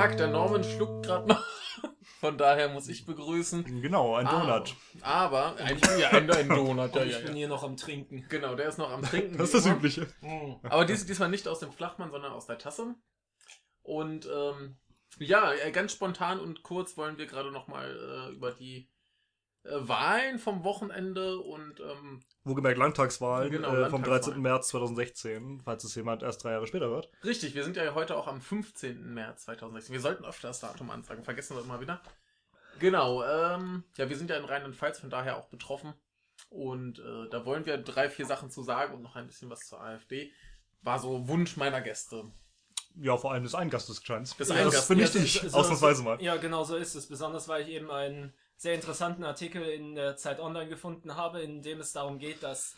Tag, der Norman schluckt gerade noch. Von daher muss ich begrüßen. Genau, ein Ah, Donut. Aber, ein, ja, ein, ein Donut, ja, ich ja, bin ja. hier noch am Trinken. Genau, der ist noch am Trinken. Das ist das immer. Übliche. Aber dies, diesmal nicht aus dem Flachmann, sondern aus der Tasse. Und ähm, ja, äh, ganz spontan und kurz wollen wir gerade nochmal äh, über die äh, Wahlen vom Wochenende und ähm, Wohlgemerkt Landtagswahlen Genau, äh, vom Landtagswahlen. 13. März 2016, falls es jemand erst drei Jahre später hört. richtig, wir sind ja heute auch am 15. März 2016. Wir sollten öfter das Datum ansagen, vergessen wir immer wieder. Genau, ähm, ja, wir sind ja in Rheinland-Pfalz von daher auch betroffen. Und äh, da wollen wir drei, vier Sachen zu sagen und noch ein bisschen was zur AfD. War so Wunsch meiner Gäste. Ja, vor allem des Eingastes Des Das Eingastes. finde ich Ja, dich, ausnahmsweise mal. Ja, genau so ist es. Besonders weil ich eben einen sehr interessanten Artikel in der Zeit Online gefunden habe, in dem es darum geht, dass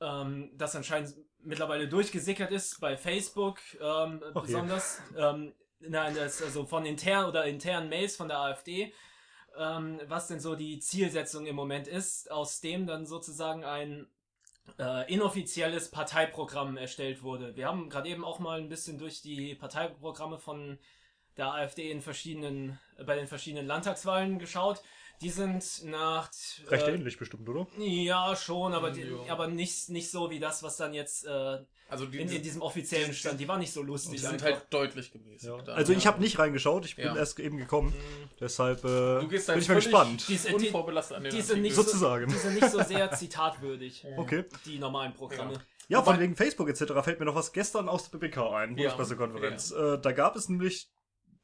ähm, das anscheinend mittlerweile durchgesickert ist bei Facebook, ähm, besonders ähm, nein, das, also von intern oder internen Mails von der AfD, ähm, was denn so die Zielsetzung im Moment ist, aus dem dann sozusagen ein äh, inoffizielles Parteiprogramm erstellt wurde. Wir haben gerade eben auch mal ein bisschen durch die Parteiprogramme von der AfD in verschiedenen, bei den verschiedenen Landtagswahlen geschaut. Die sind nach Recht äh, ähnlich bestimmt, oder? Ja, schon, aber, die, Ja. aber nicht, nicht so wie das, was dann jetzt äh, Also die, in, in diesem offiziellen die- stand. Die war nicht so lustig. die sind einfach. halt deutlich gemäßigt. Ja. Also ich Ja. habe nicht reingeschaut, ich bin Ja. erst eben gekommen. Mhm. Deshalb äh, Du gehst bin halt ich mal gespannt. Die- die- unvorbelastet an den die sind nicht so- Sozusagen. Die sind nicht so sehr zitatwürdig, Okay. die normalen Programme. Ja, von wegen Facebook etc. fällt mir noch was gestern aus der BBK ein, Ja. Bundespressekonferenz. Äh, da gab es nämlich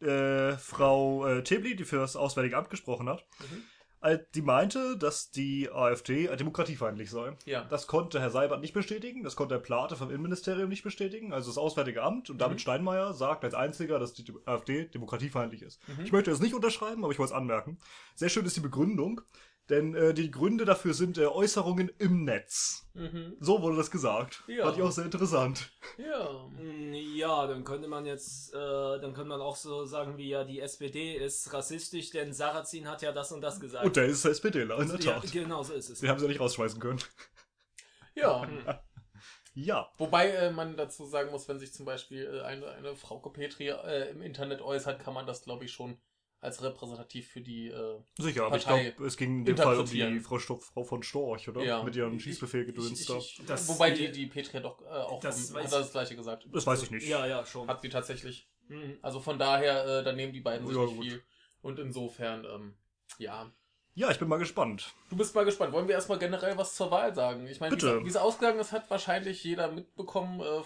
äh, Frau äh, Tebli, die für das Auswärtige Amt gesprochen hat, Mhm. äh, die meinte, dass die AfD demokratiefeindlich sei. Ja. Das konnte Herr Seibert nicht bestätigen, das konnte Herr Plate vom Innenministerium nicht bestätigen. Also das Auswärtige Amt und David Mhm. Steinmeier sagt als einziger, dass die AfD demokratiefeindlich ist. Mhm. Ich möchte das nicht unterschreiben, aber ich wollte es anmerken. Sehr schön ist die Begründung, denn äh, die Gründe dafür sind äh, Äußerungen im Netz. Mhm. So wurde das gesagt. Ja. Fand ich auch sehr interessant. Ja. Mm, Ja, dann könnte man jetzt, äh, dann könnte man auch so sagen wie ja, die SPD ist rassistisch, denn Sarrazin hat ja das und das gesagt. Und der ist SPDler, in der ja, Tat. genau so ist es. Wir haben sie ja nicht rausschmeißen können. Ja. Ja. Wobei äh, man dazu sagen muss, wenn sich zum Beispiel äh, eine, eine Frau Petri äh, im Internet äußert, kann man das, glaube ich, schon als repräsentativ für die. Äh, Sicher, aber ich glaube, es ging in dem Fall um die Frau, Sto Frau von Storch, oder? ja. Mit ihrem Schießbefehl ich- gedöns ich- da. ich- Das- Wobei die, die Petri doch äh, auch Das weiß hat das gleiche gesagt. Das weiß ich nicht. Ja, ja, schon. Hat sie tatsächlich. Mhm. Also von daher, äh, da nehmen die beiden sich Ja, nicht gut. viel. Und insofern, ähm, ja. Ja, ich bin mal gespannt. Du bist mal gespannt. Wollen wir erstmal generell was zur Wahl sagen? Ich meine, wie Bitte. es- wie es ausgegangen ist, hat wahrscheinlich jeder mitbekommen. Äh,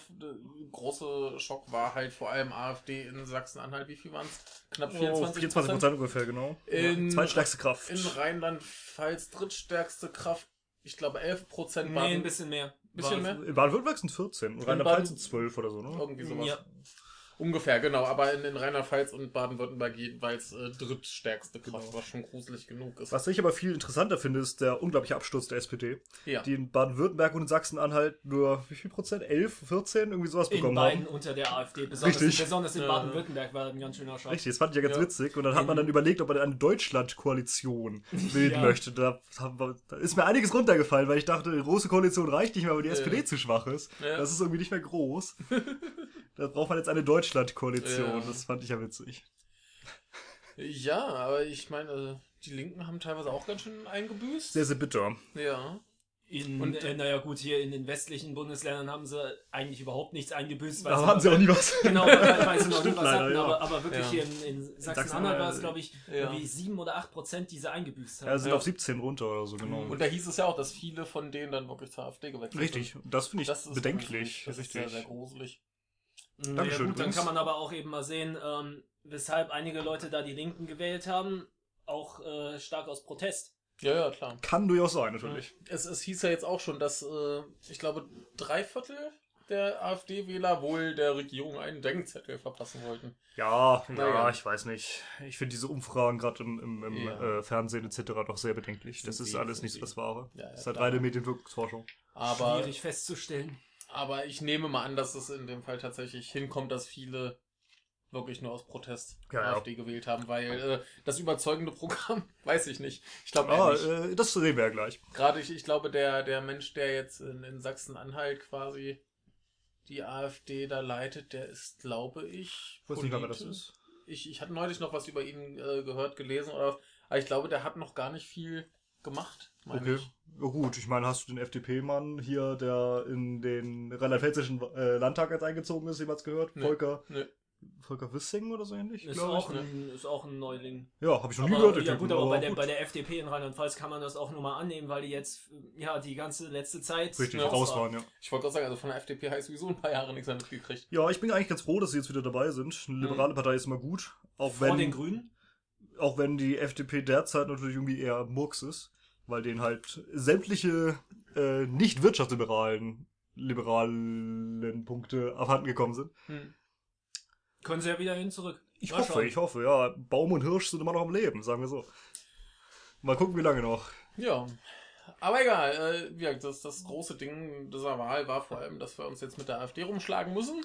große Schock war halt vor allem AfD in Sachsen-Anhalt. Wie viel waren es? Knapp Oh, 24 24 Prozent ungefähr, genau. In- Zweitstärkste Kraft. In Rheinland-Pfalz drittstärkste Kraft. Ich glaube 11 Prozent Nee, waren ein bisschen mehr. bisschen War- mehr? in Baden-Württemberg sind 14 und In Rheinland-Pfalz sind 12 oder so, ne? irgendwie sowas. Ja. Ungefähr, genau. Aber in, in Rheinland-Pfalz und Baden-Württemberg jeweils äh, drittstärkste Kraft, Genau. was schon gruselig genug ist. Was ich aber viel interessanter finde, ist der unglaubliche Absturz der SPD, Ja. die in Baden-Württemberg und in Sachsen-Anhalt nur, wie viel Prozent? 11, 14, irgendwie sowas In bekommen beiden haben. unter der AfD. Besonders, Richtig. besonders in. Baden-Württemberg war ein ganz schöner Schock. Richtig, das fand ich ja ganz Ja. witzig. Und dann hat man dann überlegt, ob man eine Deutschland-Koalition bilden Ja. möchte. Da, da ist mir einiges runtergefallen, weil ich dachte, eine große Koalition reicht nicht mehr, weil die. SPD zu schwach ist. Ja. Das ist irgendwie nicht mehr groß. da braucht man jetzt eine Deutschland-Koalition. Ja. Das fand ich ja witzig. Ja, aber ich meine, die Linken haben teilweise auch ganz schön eingebüßt. Sehr, sehr bitter. ja. In, Und- äh, naja gut, hier in den westlichen Bundesländern haben sie eigentlich überhaupt nichts eingebüßt. Da haben sie auch nie was. Genau, weil, sie noch nie was hatten, ja. aber, aber wirklich Ja. hier in, in Sachsen-Anhalt war es, glaube ich, Ja. irgendwie 7 oder 8 Prozent, die sie eingebüßt haben. Ja, sind Ja. auf 17 runter oder so, genau. Und da hieß es ja auch, dass viele von denen dann wirklich zur AfD gewechselt Richtig, sind. das finde ich Das bedenklich. Das ist Richtig. sehr, sehr gruselig. Naja, Dankeschön gut, dann kann man aber auch eben mal sehen, ähm, weshalb einige Leute da die Linken gewählt haben, auch äh, stark aus Protest. Ja, ja, klar. Kann durchaus sein, natürlich. Es, es hieß ja jetzt auch schon, dass äh, ich glaube drei Viertel der AfD-Wähler wohl der Regierung einen Denkzettel verpassen wollten. Ja, ja, Naja. ich weiß nicht. Ich finde diese Umfragen gerade im, im, im Ja. äh, Fernsehen etc. doch sehr bedenklich. Das ist alles nicht sie. das Wahre. Ja, ja, das ist halt reine Medienwirkungsforschung. Aber, Schwierig festzustellen. Aber ich nehme mal an, dass es in dem Fall tatsächlich hinkommt, dass viele wirklich nur aus Protest Ja, ja. AfD gewählt haben, weil äh, das überzeugende Programm, weiß ich nicht. Ich glaube Ah, äh, das sehen wir ja gleich. Gerade ich, ich glaube, der, der Mensch, der jetzt in, in Sachsen-Anhalt quasi die AfD da leitet, der ist, glaube ich, Ich weiß nicht, wer das ist. ich, ich hatte neulich noch was über ihn äh, gehört, gelesen, oder, aber ich glaube, der hat noch gar nicht viel gemacht. Meine Okay. Ich. Ja, gut, ich meine, hast du den FDP-Mann hier, der in den rheinland-pfälzischen äh, Landtag jetzt eingezogen ist, jemals gehört? Nee. Volker, Nee. Volker Wissing oder so ähnlich? Ist auch, ein, ist auch ein Neuling. Ja, habe ich noch nie Aber, gehört. den ja Typen, gut, aber bei der, gut. bei der FDP in Rheinland-Pfalz kann man das auch nur mal annehmen, weil die jetzt ja die ganze letzte Zeit Richtig, Ja, raus waren, ja. Ich wollte gerade sagen, also von der FDP habe ich sowieso ein paar Jahre nichts mehr mitgekriegt. Ja, ich bin eigentlich ganz froh, dass sie jetzt wieder dabei sind. Eine liberale Partei ist immer gut. Auch Vor wenn, den Grünen. auch wenn die FDP derzeit natürlich irgendwie eher Murks ist, weil denen halt sämtliche äh, nicht wirtschaftsliberalen liberalen Punkte abhanden gekommen sind. Hm. Können sie ja wieder hin zurück. Ich Mal hoffe, schauen. ich hoffe, ja. Baum und Hirsch sind immer noch am Leben, sagen wir so. Mal gucken, wie lange noch. Ja. Aber egal, äh, gesagt, das, das große Ding dieser Wahl war vor allem, dass wir uns jetzt mit der AfD rumschlagen müssen.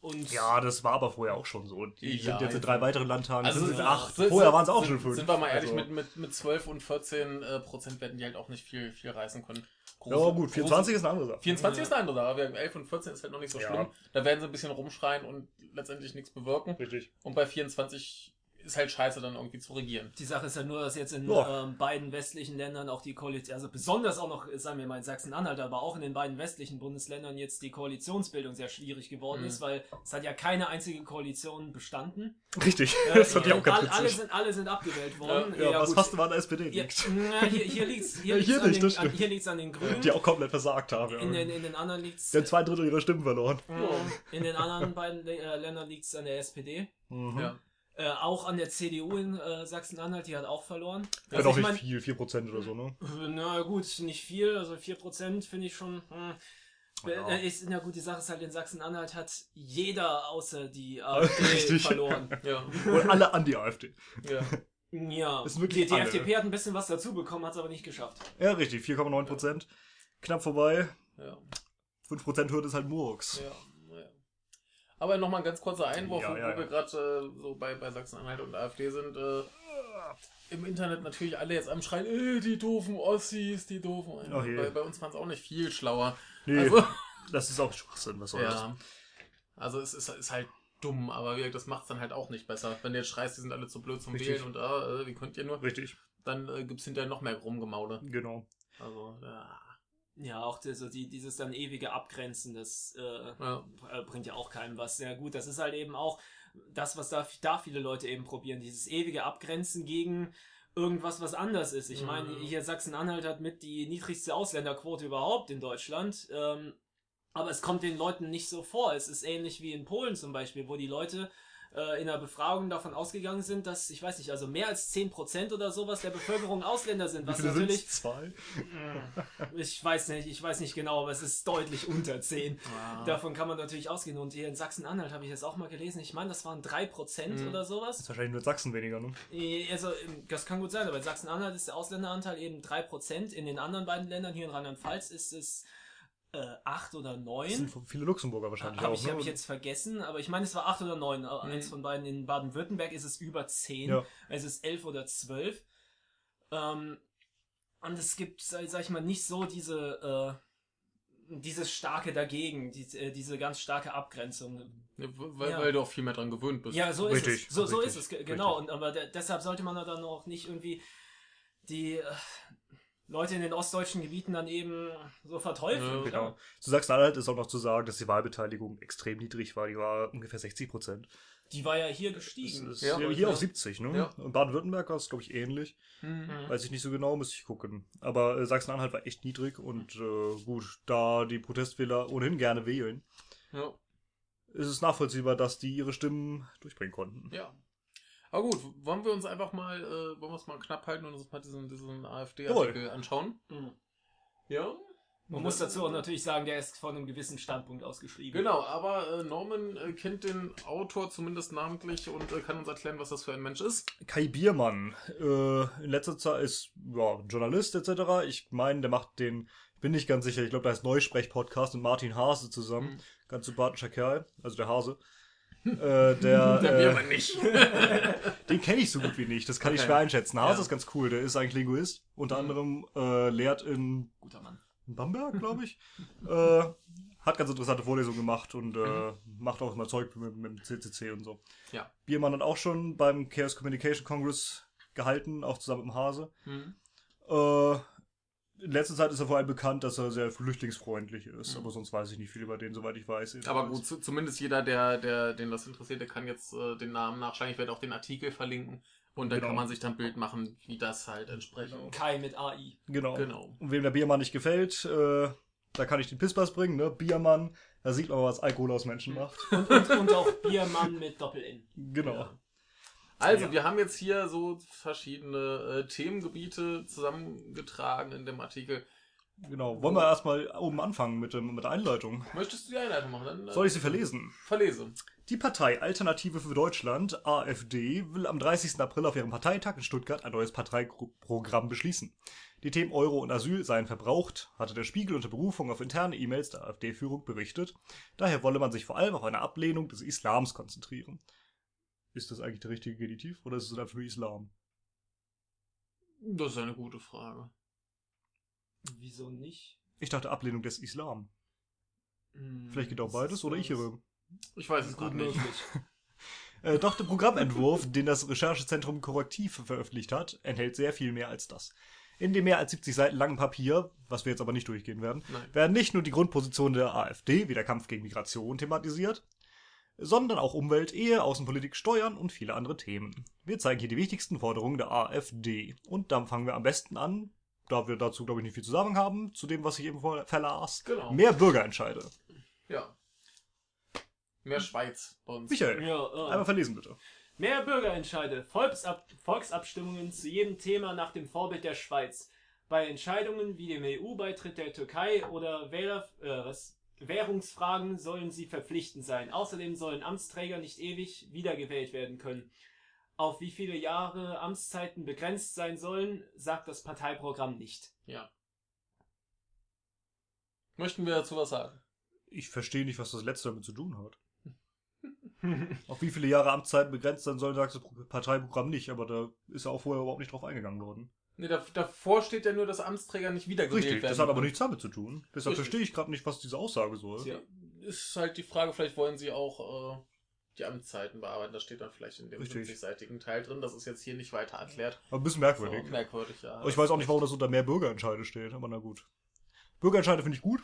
Und Ja, das war aber vorher auch schon so. Die Ja, sind jetzt in jetzt- drei weiteren Landtagen, Also sind sind- acht. sind- Vorher waren es auch sind, schon fünf. Sind wir mal ehrlich, Also- mit, mit, mit 12 und 14 äh, Prozent werden die halt auch nicht viel, viel reißen können. Ja, gut, 24 große, ist eine andere Sache. 24 Ja. ist eine andere Sache. aber 11 und 14 ist halt noch nicht so Ja. schlimm. Da werden sie ein bisschen rumschreien und letztendlich nichts bewirken. Richtig. Und bei 24 ist halt scheiße, dann irgendwie zu regieren. Die Sache ist ja nur, dass jetzt in Ja. ähm, beiden westlichen Ländern auch die Koalition, also besonders auch noch, sagen wir mal in Sachsen-Anhalt, aber auch in den beiden westlichen Bundesländern jetzt die Koalitionsbildung sehr schwierig geworden Mhm. ist, weil es hat ja keine einzige Koalition bestanden. Richtig. Äh, Das fand ich auch ganz all, alle, sind, alle sind abgewählt worden. Ja, was gut. fast immer an der SPD Ja, liegt. na, hier, hier liegt's, hier Ja, hier liegt's an, den, an, hier liegt's an den Grünen. Die auch komplett versagt haben. in, den, Ja. in den anderen liegt's. Die haben zwei Drittel ihrer Stimmen verloren. in den anderen beiden äh, Ländern liegt's an der SPD. Mhm. Ja. Äh, auch an der CDU in äh, Sachsen-Anhalt, die hat auch verloren. Ja, Also doch ich nicht mein- viel, 4% oder so, ne? Na gut, nicht viel, also 4% finde ich schon. Hm. Ja. Äh, Ist, na gut, die Sache ist halt, in Sachsen-Anhalt hat jeder außer die AfD verloren. Ja. Und alle an die AfD. ja. Ja, Ist wirklich die, die. FDP hat ein bisschen was dazu bekommen, hat es aber nicht geschafft. Ja, richtig, 4,9%. Knapp vorbei. ja. 5% Hürde ist halt Murks. Ja, ja. Aber nochmal ein ganz kurzer Einwurf, Ja, wo, ja, wir gerade äh, so bei, bei Sachsen-Anhalt und AfD sind. Äh, Im Internet natürlich alle jetzt am Schreien, äh, die doofen Ossis, die doofen. Je. bei, bei uns waren es auch nicht viel schlauer. Nee, Also, das ist auch Schwachsinn, was soll das? ja. Also es ist, ist halt dumm, aber wie das macht es dann halt auch nicht besser. Wenn du jetzt schreist, die sind alle zu blöd zum Richtig. Wählen und äh, wie könnt ihr nur, Richtig, dann äh, gibt es hinterher noch mehr Rumgemaule. genau. Also, ja. Ja, auch so die, dieses dann ewige Abgrenzen, das äh, Ja. äh, bringt ja auch keinem was. Ja gut, das ist halt eben auch das, was da, da viele Leute eben probieren, dieses ewige Abgrenzen gegen irgendwas, was anders ist. Ich Mhm. meine, hier Sachsen-Anhalt hat mit die niedrigste Ausländerquote überhaupt in Deutschland. Ähm, aber es kommt den Leuten nicht so vor. Es ist ähnlich wie in Polen zum Beispiel, wo die Leute äh, in der Befragung davon ausgegangen sind, dass, ich weiß nicht, also mehr als 10% oder sowas der Bevölkerung Ausländer sind, was natürlich? Zwei? ich weiß nicht, ich weiß nicht genau, aber es ist deutlich unter 10. Ah. Davon kann man natürlich ausgehen. Und hier in Sachsen-Anhalt habe ich das auch mal gelesen. Ich meine, das waren 3% Mhm. oder Das sowas. ist wahrscheinlich nur in Sachsen weniger, ne? Eh, Also, ähm, das kann gut sein, aber in Sachsen-Anhalt ist der Ausländeranteil eben 3%. In den anderen beiden Ländern, hier in Rheinland-Pfalz, ist es äh, 8 oder Das 9. sind viele Luxemburger wahrscheinlich Habe auch, ich, ne? hab ich jetzt vergessen, aber ich meine, es war 8 oder 9. Mhm. Eins von beiden. In Baden-Württemberg ist es über 10. Ja. Es ist 11 oder 12. Ähm, und es gibt, sag sag ich mal, nicht so diese, äh, dieses starke dagegen, die, äh, diese ganz starke Abgrenzung. Ja, weil, Ja. weil du auch viel mehr dran gewöhnt bist. Ja, so ist Richtig, es. So, so ist es, ge- genau. richtig. Und aber de deshalb sollte man dann auch nicht irgendwie die äh, Leute in den ostdeutschen Gebieten dann eben so verteufeln. Ja. Genau. Zu Sachsen-Anhalt ist auch noch zu sagen, dass die Wahlbeteiligung extrem niedrig war. Die war ungefähr 60 Prozent. Die war ja hier gestiegen. ist Ja, hier ja. auf 70, ne? Ja. Und Baden-Württemberg war es, glaube ich, ähnlich. Mhm. Mhm. Weiß ich nicht so genau, muss ich gucken. Aber äh, Sachsen-Anhalt war echt niedrig und äh, gut, da die Protestwähler ohnehin gerne wählen, Ja. ist es nachvollziehbar, dass die ihre Stimmen durchbringen konnten. Ja. Aber gut, wollen wir uns einfach mal, äh, wollen wir es mal knapp halten und uns mal diesen, diesen AfD-Artikel anschauen? Mhm. Ja. Man muss dazu auch natürlich sagen, der ist von einem gewissen Standpunkt aus geschrieben. Genau, aber äh, Norman äh, kennt den Autor zumindest namentlich und äh, kann uns erklären, was das für ein Mensch ist. Kai Biermann, äh, in letzter Zeit ist ja, Journalist etc. Ich meine, der macht den, ich bin nicht ganz sicher, ich glaube, da ist Neusprech-Podcast mit Martin Hase zusammen. Mhm. Ganz sympathischer Kerl, also der Hase. Äh, der, äh, nicht. den kenne ich so gut wie nicht, das kann ich Okay. schwer einschätzen. Hase Ja. ist ganz cool, der ist eigentlich Linguist, unter Mhm. anderem äh, lehrt in Guter Mann. in Bamberg, glaube ich. äh, hat ganz interessante Vorlesungen gemacht und äh, macht auch immer Zeug mit, mit dem CCC und so. Ja. Biermann hat auch schon beim Chaos Communication Congress gehalten, auch zusammen mit dem Hase. Mhm. Äh, in letzter Zeit ist er vor allem bekannt, dass er sehr flüchtlingsfreundlich ist, Mhm. aber sonst weiß ich nicht viel über den, soweit ich weiß. Aber gut, zu, zumindest jeder, der, der, den das interessiert, der kann jetzt äh, den Namen nachschlagen. Ich werde auch den Artikel verlinken. Und dann Genau. kann man sich dann ein Bild machen, wie das halt entsprechend. Kai mit AI. Genau. Genau. Und wem der Biermann nicht gefällt, äh, da kann ich den Pisspass bringen, ne? Biermann, da sieht man, was Alkohol aus Menschen Mhm. macht. Und, und, und auch Biermann mit Doppel-N. Genau. Ja. Also, Ja. wir haben jetzt hier so verschiedene äh, Themengebiete zusammengetragen in dem Artikel. Genau. Wollen wir erstmal oben anfangen mit, dem, mit der Einleitung? Möchtest du die Einleitung machen? Dann, äh, Soll ich sie verlesen? Verlese. Die Partei Alternative für Deutschland, AfD, will am 30. April auf ihrem Parteitag in Stuttgart ein neues Parteiprogramm beschließen. Die Themen Euro und Asyl seien verbraucht, hatte der Spiegel unter Berufung auf interne E-Mails der AfD-Führung berichtet. Daher wolle man sich vor allem auf eine Ablehnung des Islams konzentrieren. Ist das eigentlich der richtige Genitiv oder ist es einfach nur Islam? Das ist eine gute Frage. Wieso nicht? Ich dachte Ablehnung des Islam. Hm, Vielleicht geht auch beides oder ich irre. Ich weiß es Gut gerade nicht. Äh, doch der Programmentwurf, den das Recherchezentrum Korrektiv veröffentlicht hat, enthält sehr viel mehr als das. In dem mehr als 70 Seiten langen Papier, was wir jetzt aber nicht durchgehen werden, Nein. werden nicht nur die Grundpositionen der AfD wie der Kampf gegen Migration thematisiert, sondern auch Umwelt, Ehe, Außenpolitik, Steuern und viele andere Themen. Wir zeigen hier die wichtigsten Forderungen der AfD. Und dann fangen wir am besten an, da wir dazu, glaube ich, nicht viel zu sagen haben, zu dem, was ich eben verlas. Genau. Mehr Bürgerentscheide. Ja. Mehr Schweiz bei uns. Michael, Ja, äh, einmal verlesen bitte. Mehr Bürgerentscheide, Volksab Volksabstimmungen zu jedem Thema nach dem Vorbild der Schweiz. Bei Entscheidungen wie dem EU-Beitritt der Türkei oder Wähler, äh, was, Währungsfragen sollen sie verpflichtend sein. Außerdem sollen Amtsträger nicht ewig wiedergewählt werden können. Auf wie viele Jahre Amtszeiten begrenzt sein sollen, sagt das Parteiprogramm nicht. Ja. Möchten wir dazu was sagen? Ich verstehe nicht, was das letzte damit zu tun hat. Auf wie viele Jahre Amtszeiten begrenzt sein soll, sagt das Parteiprogramm nicht, aber da ist ja auch vorher überhaupt nicht drauf eingegangen worden. Nee, da, davor steht ja nur, dass Amtsträger nicht wiedergewählt Richtig, werden. das hat aber nichts damit zu tun. Deshalb Richtig. verstehe ich gerade nicht, was diese Aussage soll. Ja, ist halt die Frage, vielleicht wollen sie auch äh, die Amtszeiten bearbeiten. Das steht dann vielleicht in dem Richtig. 50-seitigen Teil drin. Das ist jetzt hier nicht weiter erklärt. Aber ein bisschen So, merkwürdig. merkwürdig, ja. Aber ich weiß auch nicht, warum das unter mehr Bürgerentscheide steht, aber na gut. Bürgerentscheide finde ich gut.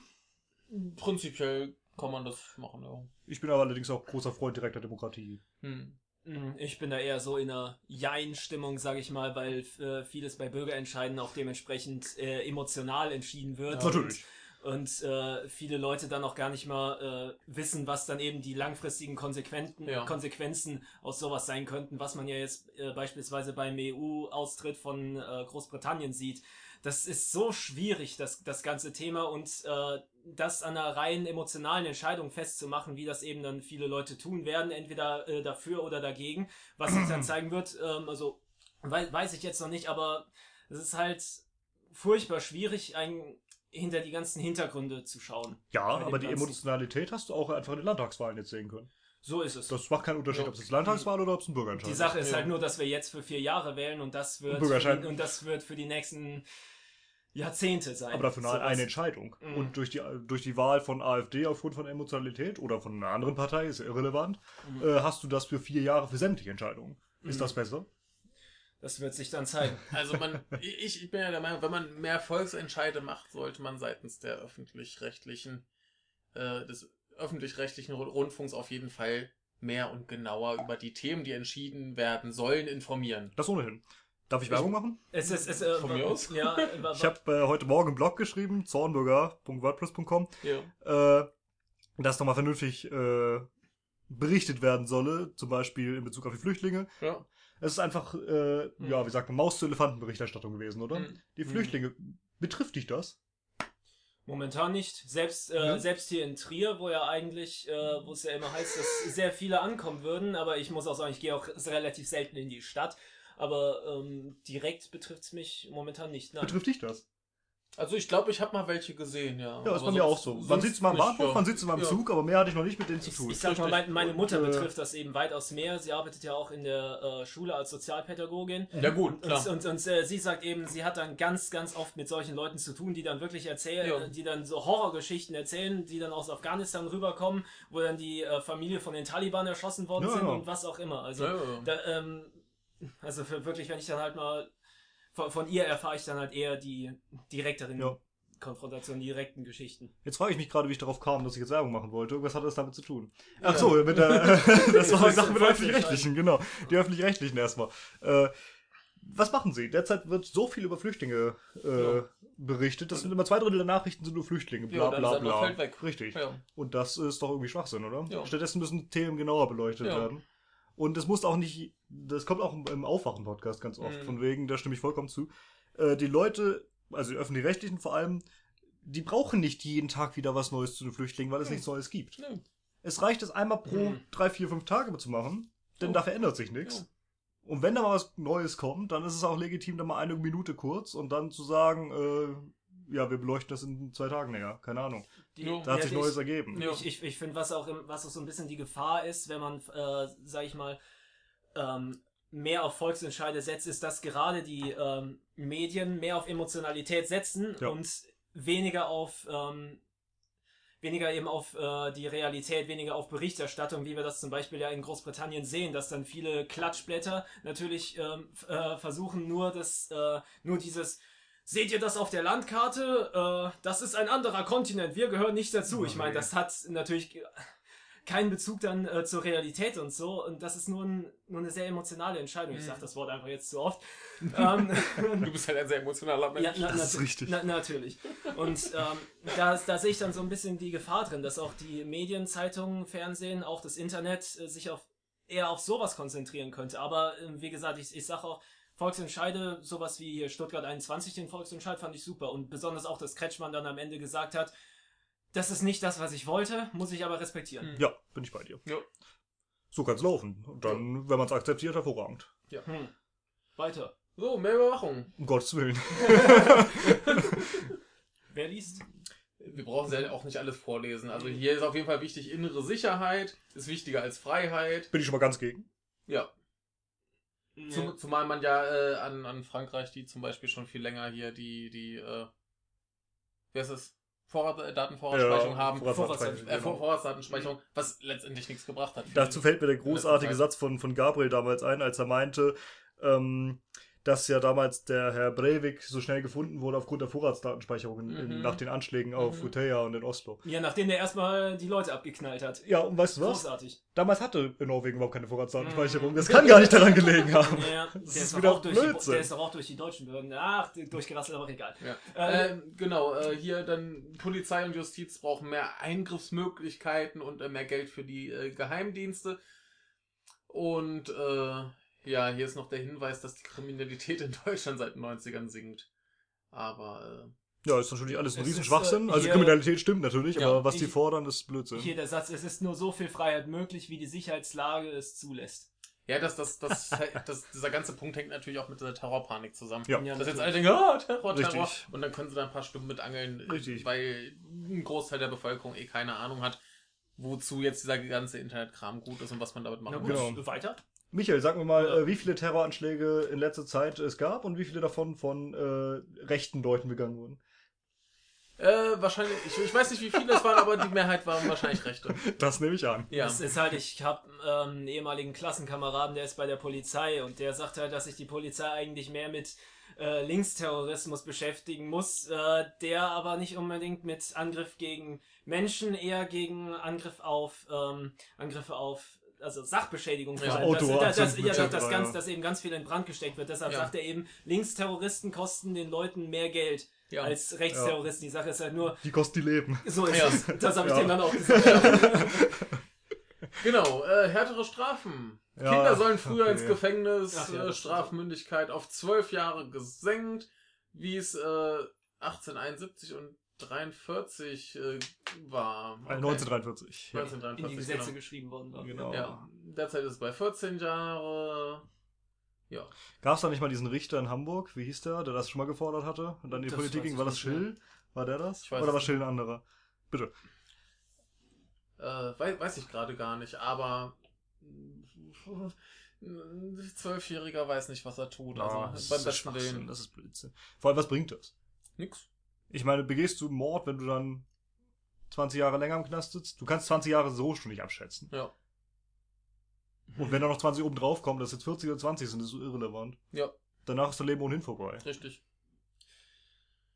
Prinzipiell kann man das machen, ja. Ich bin aber allerdings auch großer Freund direkter Demokratie. Hm. Mm, Ich bin da eher so in einer Jein-Stimmung, sag ich mal, weil äh, vieles bei Bürgerentscheiden auch dementsprechend äh, emotional entschieden wird. Ja, Natürlich. Und äh, viele Leute dann auch gar nicht mal äh, wissen, was dann eben die langfristigen Konsequenzen, Ja. Konsequenzen aus sowas sein könnten, was man ja jetzt äh, beispielsweise beim EU-Austritt von Großbritannien sieht. Das ist so schwierig, das, das ganze Thema und äh, das an einer rein emotionalen Entscheidung festzumachen, wie das eben dann viele Leute tun werden, entweder äh, dafür oder dagegen, was sich dann zeigen wird. Ähm, also wei weiß ich jetzt noch nicht, aber es ist halt furchtbar schwierig, ein, hinter die ganzen Hintergründe zu schauen. Ja, aber die Ganzen. Emotionalität hast du auch einfach in den Landtagswahlen jetzt sehen können. So ist es. Das macht keinen Unterschied, Ja. ob es jetzt Landtagswahl oder ob es ein Bürgerentscheid die Sache ist Ja. halt nur, dass wir jetzt für vier Jahre wählen und das wird, die, und das wird für die nächsten Jahrzehnte sein. Aber dafür Sowas. eine Entscheidung. Mhm. Und durch die, durch die Wahl von AfD aufgrund von Emotionalität oder von einer anderen Partei, ist ja irrelevant, Mhm. äh, hast du das für vier Jahre für sämtliche Entscheidungen. Ist Mhm. das besser? Das wird sich dann zeigen. Also man, ich, ich bin ja der Meinung, wenn man mehr Volksentscheide macht, sollte man seitens der öffentlich-rechtlichen, äh, des öffentlich-rechtlichen Ru- Rundfunks auf jeden Fall mehr und genauer über die Themen, die entschieden werden sollen, informieren. Das ohnehin. Darf ich Werbung machen? Es ist, es, äh, Von mir aus? Ja, äh, Ich habe äh, heute Morgen einen Blog geschrieben, zornburger.wordpress.com, Ja. äh, dass nochmal vernünftig äh, berichtet werden solle, zum Beispiel in Bezug auf die Flüchtlinge. Ja. Es ist einfach, äh, Hm. ja, wie sagt man, Maus zu Elefanten-Berichterstattung gewesen, oder? Hm. Die Flüchtlinge, betrifft dich das? Momentan nicht. Selbst, äh, Ja. selbst hier in Trier, wo ja eigentlich, äh, wo es ja immer heißt, dass sehr viele ankommen würden, aber ich muss auch sagen, ich gehe auch relativ selten in die Stadt. Aber ähm, direkt betrifft es mich momentan nicht. Nein. Betrifft dich das? Also ich glaube, ich habe mal welche gesehen, ja. Ja, ist bei mir auch so. Man es mal im Bahnhof, ja. man sieht es mal im Ja. Zug, aber mehr hatte ich noch nicht mit denen zu Ich, tun. ich sag mal, mein, meine Mutter Und, äh, betrifft das eben weitaus mehr. Sie arbeitet ja auch in der äh, Schule als Sozialpädagogin. Ja gut, klar. Und, und, und äh, sie sagt eben, sie hat dann ganz, ganz oft mit solchen Leuten zu tun, die dann wirklich erzählen, Ja. die dann so Horrorgeschichten erzählen, die dann aus Afghanistan rüberkommen, wo dann die äh, Familie von den Taliban erschossen worden Ja, sind ja. und was auch immer. Also, Ja, ja. Da, ähm, also für wirklich, wenn ich dann halt mal von, von ihr erfahre ich dann halt eher die direkteren Ja. Konfrontationen, die direkten Geschichten. Jetzt frage ich mich gerade, wie ich darauf kam, dass ich jetzt Werbung machen wollte. Was hat das damit zu tun? Ja. Ach so, mit der, das war die Sache mit. Öffentlich-Rechtlichen, genau. Die Öffentlich-Rechtlichen erstmal. Äh, was machen sie? Derzeit wird so viel über Flüchtlinge äh, Ja. berichtet. Das sind immer zwei Drittel der Nachrichten sind nur Flüchtlinge. Bla Ja, bla bla. Richtig. Ja. Und das ist doch irgendwie Schwachsinn, oder? Ja. Stattdessen müssen Themen genauer beleuchtet Ja. werden. Und es muss auch nicht, das kommt auch im- Aufwachen-Podcast ganz oft, Mhm. von wegen, da stimme ich vollkommen zu. Äh, die Leute, also die Öffentlich-Rechtlichen vor allem, die brauchen nicht jeden Tag wieder was Neues zu den Flüchtlingen, weil es Mhm. nichts Neues gibt. Ja. Es reicht es einmal pro Mhm. drei, vier, fünf Tage zu machen, denn Ja. da verändert sich nichts. Ja. Und wenn da mal was Neues kommt, dann ist es auch legitim, da mal eine Minute kurz und dann zu sagen, äh, ja, wir beleuchten das in zwei Tagen näher. Keine Ahnung. Die. Da hat ja, sich Neues ergeben. Ja. Ich, ich, ich finde, was auch, im, was auch so ein bisschen die Gefahr ist, wenn man, äh, sag ich mal, ähm, mehr auf Volksentscheide setzt, ist, dass gerade die ähm, Medien mehr auf Emotionalität setzen Ja. und weniger auf ähm, weniger eben auf äh, die Realität, weniger auf Berichterstattung, wie wir das zum Beispiel ja in Großbritannien sehen, dass dann viele Klatschblätter natürlich ähm, äh, versuchen nur das, äh, nur dieses Seht ihr das auf der Landkarte? Äh, das ist ein anderer Kontinent. Wir gehören nicht dazu. Ich meine, das hat natürlich keinen Bezug dann äh, zur Realität und so. Und das ist nur, ein, nur eine sehr emotionale Entscheidung. Ich Mhm. sage das Wort einfach jetzt zu oft. ähm, Du bist halt ein sehr emotionaler Mensch. ja, na, Das ist richtig. Na, natürlich. Und ähm, da, da sehe ich dann so ein bisschen die Gefahr drin, dass auch die Medien, Zeitungen, Fernsehen, auch das Internet äh, sich auf eher auf sowas konzentrieren könnte. Aber ähm, wie gesagt, ich, ich sage auch, Volksentscheide, sowas wie hier Stuttgart 21, den Volksentscheid fand ich super. Und besonders auch, dass Kretschmann dann am Ende gesagt hat, das ist nicht das, was ich wollte, muss ich aber respektieren. Mhm. Ja, bin ich bei dir. Ja. So kann's laufen. Und dann, wenn man es akzeptiert, hervorragend. Hm. Weiter. So, mehr Überwachung. Um Gottes Willen. Wer liest? Wir brauchen ja auch nicht alles vorlesen. Also hier ist auf jeden Fall wichtig, innere Sicherheit ist wichtiger als Freiheit. Bin ich schon mal ganz gegen. Ja. Zum, zumal man ja äh, an, an Frankreich, die zum Beispiel schon viel länger hier die, die, äh, wie heißt es? Vorrat, äh, Datenvorratsspeicherung haben. Vorratsdatenspeicherung, Äh, genau. Vorratsdatenspeicherung, was letztendlich nichts gebracht hat. Dazu fällt mir der großartige. Satz von, von Gabriel damals ein, als er meinte, ähm, dass ja damals der Herr Breivik so schnell gefunden wurde aufgrund der Vorratsdatenspeicherung in, in, Mhm. nach den Anschlägen auf Mhm. Utøya und in Oslo. Ja, nachdem der erstmal die Leute abgeknallt hat. Ja, und weißt du was? Großartig. Damals hatte Norwegen überhaupt keine Vorratsdatenspeicherung. Mhm. Das kann gar nicht daran gelegen haben. Ja, der ist ist, doch wieder auch durch die, Blödsinn. der ist doch auch durch die deutschen Behörden. Ach, durchgerasselt, aber egal. Ja. Äh, Ähm, genau, äh, hier dann Polizei und Justiz brauchen mehr Eingriffsmöglichkeiten und äh, mehr Geld für die äh, Geheimdienste. Und äh, ja, hier ist noch der Hinweis, dass die Kriminalität in Deutschland seit den 90ern sinkt. Aber Ja, ist natürlich alles ein ist, Riesenschwachsinn. äh, also Kriminalität stimmt natürlich, Ja, aber was die ich- fordern, ist Blödsinn. hier der Satz, es ist nur so viel Freiheit möglich, wie die Sicherheitslage es zulässt. äh, ja, das, das, das, das, dieser ganze Punkt hängt natürlich auch mit der Terrorpanik zusammen. Ja. Dass jetzt alle denken, ah, Terror, Terror. Richtig. Und dann können sie da ein paar Stunden mit angeln, Richtig. weil ein Großteil der Bevölkerung eh keine Ahnung hat, wozu jetzt dieser ganze Internetkram gut ist und was man damit Na machen gut, muss. Genau. weiter. Michael, sag mir mal, Ja. äh, wie viele Terroranschläge in letzter Zeit es gab und wie viele davon von äh, rechten Leuten begangen wurden? Äh, wahrscheinlich, ich, ich weiß nicht, wie viele es waren, aber die Mehrheit waren wahrscheinlich Rechte. Das nehme ich an. Ja. Das ist halt, ich habe ähm, einen ehemaligen Klassenkameraden, der ist bei der Polizei und der sagt halt, dass sich die Polizei eigentlich mehr mit äh, Linksterrorismus beschäftigen muss, äh, der aber nicht unbedingt mit Angriff gegen Menschen, eher gegen Angriff auf ähm, Angriffe auf also Sachbeschädigung vor Ja, allem. Auto, dass, Aktionen, dass, ja, das ganz, dass eben ganz viel in Brand gesteckt wird. Deshalb Ja. sagt er eben, Linksterroristen kosten den Leuten mehr Geld Ja. als Rechtsterroristen. Die Sache ist halt nur, Die kosten die Leben. so ist Ja. es. Das habe ich Ja. dem dann auch gesagt. Genau, äh, härtere Strafen. Ja, Kinder sollen früher okay. ins Gefängnis, Ach ja, äh, das Strafmündigkeit auf zwölf Jahre gesenkt, wie es äh, 1871 und 43 äh, war. Äh, 1943. Ja. 1943, in die Gesetze genau. geschrieben worden war. Genau. Ja, derzeit ist es bei 14 Jahre. Ja. Gab es da nicht mal diesen Richter in Hamburg, wie hieß der, der das schon mal gefordert hatte und dann die Das Politik ging? War das. Schill? War der das? Ich weiß Oder war es Schill ein anderer? Bitte. Äh, weiß, weiß ich gerade gar nicht, aber ein Zwölfjähriger weiß nicht, was er tut. Ja, Also das beim ist besten Willen das ist Blödsinn. Vor allem, was bringt das? nix. Ich meine, begehst du Mord, wenn du dann 20 Jahre länger im Knast sitzt? Du kannst 20 Jahre so schon nicht abschätzen. Ja. Und wenn da noch 20 oben drauf kommen, dass jetzt 40 oder 20 sind, ist so irrelevant. Ja, Danach ist dein Leben ohnehin vorbei. richtig.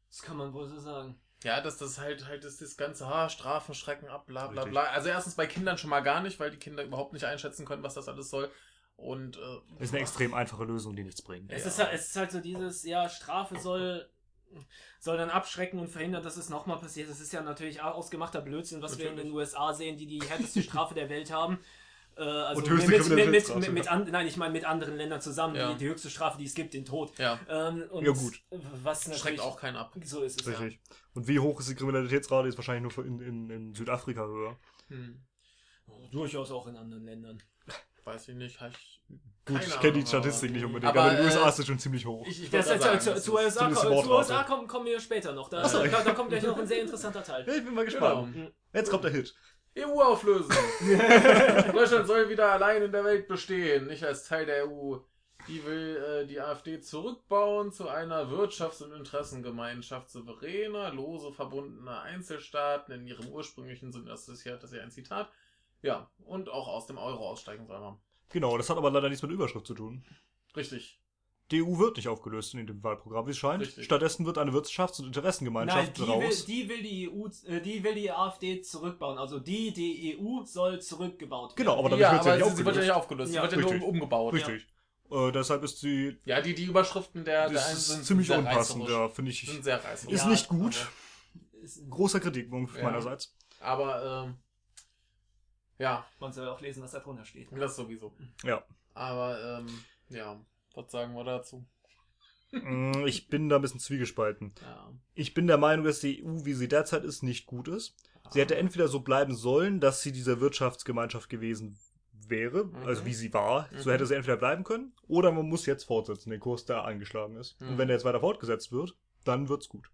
Das kann man wohl so sagen. Ja, dass das halt halt ist das ganze ha, Strafen schrecken ab, bla bla Richtig. bla. Also erstens bei Kindern schon mal gar nicht, weil die Kinder überhaupt nicht einschätzen können, was das alles soll. Und äh, Ist eine extrem einfache Lösung, die nichts bringt. Es, Ja. ist halt, es ist halt so dieses, ja, Strafe soll, soll dann abschrecken und verhindern, dass es nochmal passiert. Das ist ja natürlich ausgemachter Blödsinn, was wir in den USA sehen, die die härteste Strafe der Welt haben. Äh, also Und höchste mit, mit, mit, mit, mit ja. an, nein, ich meine mit anderen Ländern zusammen, Ja. die, die höchste Strafe, die es gibt, den Tod. ja, Ähm, Ja, gut. Was natürlich schreckt auch keinen ab. So ist es ja. Richtig. Und wie hoch ist die Kriminalitätsrate? Ist wahrscheinlich nur in, in, in Südafrika höher. Hm. Durchaus auch in anderen Ländern. Weiß ich nicht. Ich, Gut, ich kenne die Statistik nicht unbedingt, Aber, aber, in den äh, USA ist das schon ziemlich hoch. ich, ich Das zu, sagen, zu, ist- USA, zu. USA kommen, kommen wir später noch. Da, Achso. da, da kommt gleich noch ein sehr interessanter Teil. Ich bin mal Genau. gespannt. Jetzt kommt der Hit. EU auflösen. Deutschland soll wieder allein in der Welt bestehen, nicht als Teil der EU. Die will äh, die AfD zurückbauen zu einer Wirtschafts- und Interessengemeinschaft souveräner, lose verbundener Einzelstaaten in ihrem ursprünglichen Sinne. Das ist ja, das ist ja ein Zitat. Ja, und auch aus dem Euro aussteigen soll man. Genau, das hat aber leider nichts mit der Überschrift zu tun. Richtig. Die EU wird nicht aufgelöst in dem Wahlprogramm, wie es scheint. Richtig. Stattdessen wird eine Wirtschafts- und Nein, Interessengemeinschaft die will, raus. die will die EU, äh, die will die AfD zurückbauen. Also die, die EU soll zurückgebaut werden. Genau, aber damit ja, wird sie aber ja sie, nicht sie wird ja nicht aufgelöst. Ja. sie wird ja nur um- umgebaut. Richtig. Äh, deshalb ist sie Ja, die, die Überschriften der, der ist sind ziemlich sehr unpassend, ja, finde ich. Sind sehr reißerisch. Ist Ja, nicht gut. Ist- Großer Kritikpunkt Ja. meinerseits. Aber, ähm, ja, Man soll auch lesen, was da drunter steht. das sowieso. Ja. Aber, ähm, ja, was sagen wir dazu? Mm, Ich bin da ein bisschen zwiegespalten. Ja. Ich bin der Meinung, dass die EU, wie sie derzeit ist, nicht gut ist. Sie hätte entweder so bleiben sollen, dass sie diese Wirtschaftsgemeinschaft gewesen wäre, Mhm. also wie sie war. So Mhm. hätte sie entweder bleiben können, oder man muss jetzt fortsetzen, den Kurs, der eingeschlagen ist. Mhm. Und wenn der jetzt weiter fortgesetzt wird, dann wird's gut.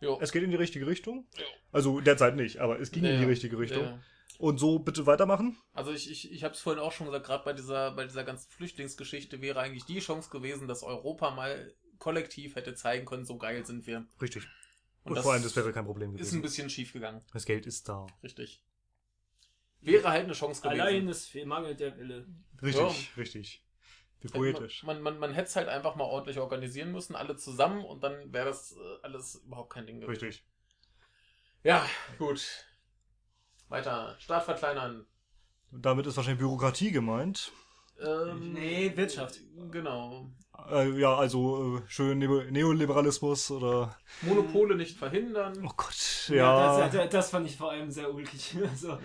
Jo. Es geht in die richtige Richtung. Also derzeit nicht, aber es ging in die richtige Richtung. ja. Und so bitte weitermachen. Also ich, ich, ich habe es vorhin auch schon gesagt, gerade bei dieser, bei dieser ganzen Flüchtlingsgeschichte wäre eigentlich die Chance gewesen, dass Europa mal kollektiv hätte zeigen können, so geil sind wir. Richtig. Und Und, das vor allem, das wäre kein Problem Ist ein gewesen. bisschen schief gegangen. Das Geld ist da. Richtig. Wäre halt eine Chance gewesen. Allein es mangelt der Wille. Richtig, richtig. Wie poetisch. Man, man, man hätte es halt einfach mal ordentlich organisieren müssen, alle zusammen und dann wäre das äh, alles überhaupt kein Ding gewesen. Richtig. Ja, gut. Weiter. Staat verkleinern. Damit ist wahrscheinlich Bürokratie gemeint. Ähm, Nee, Wirtschaft. Genau. Äh, ja, also äh, schön Neo Neoliberalismus oder. Monopole nicht verhindern. Oh Gott, Ja, ja. das, das, fand ich vor allem sehr ulkig. Also,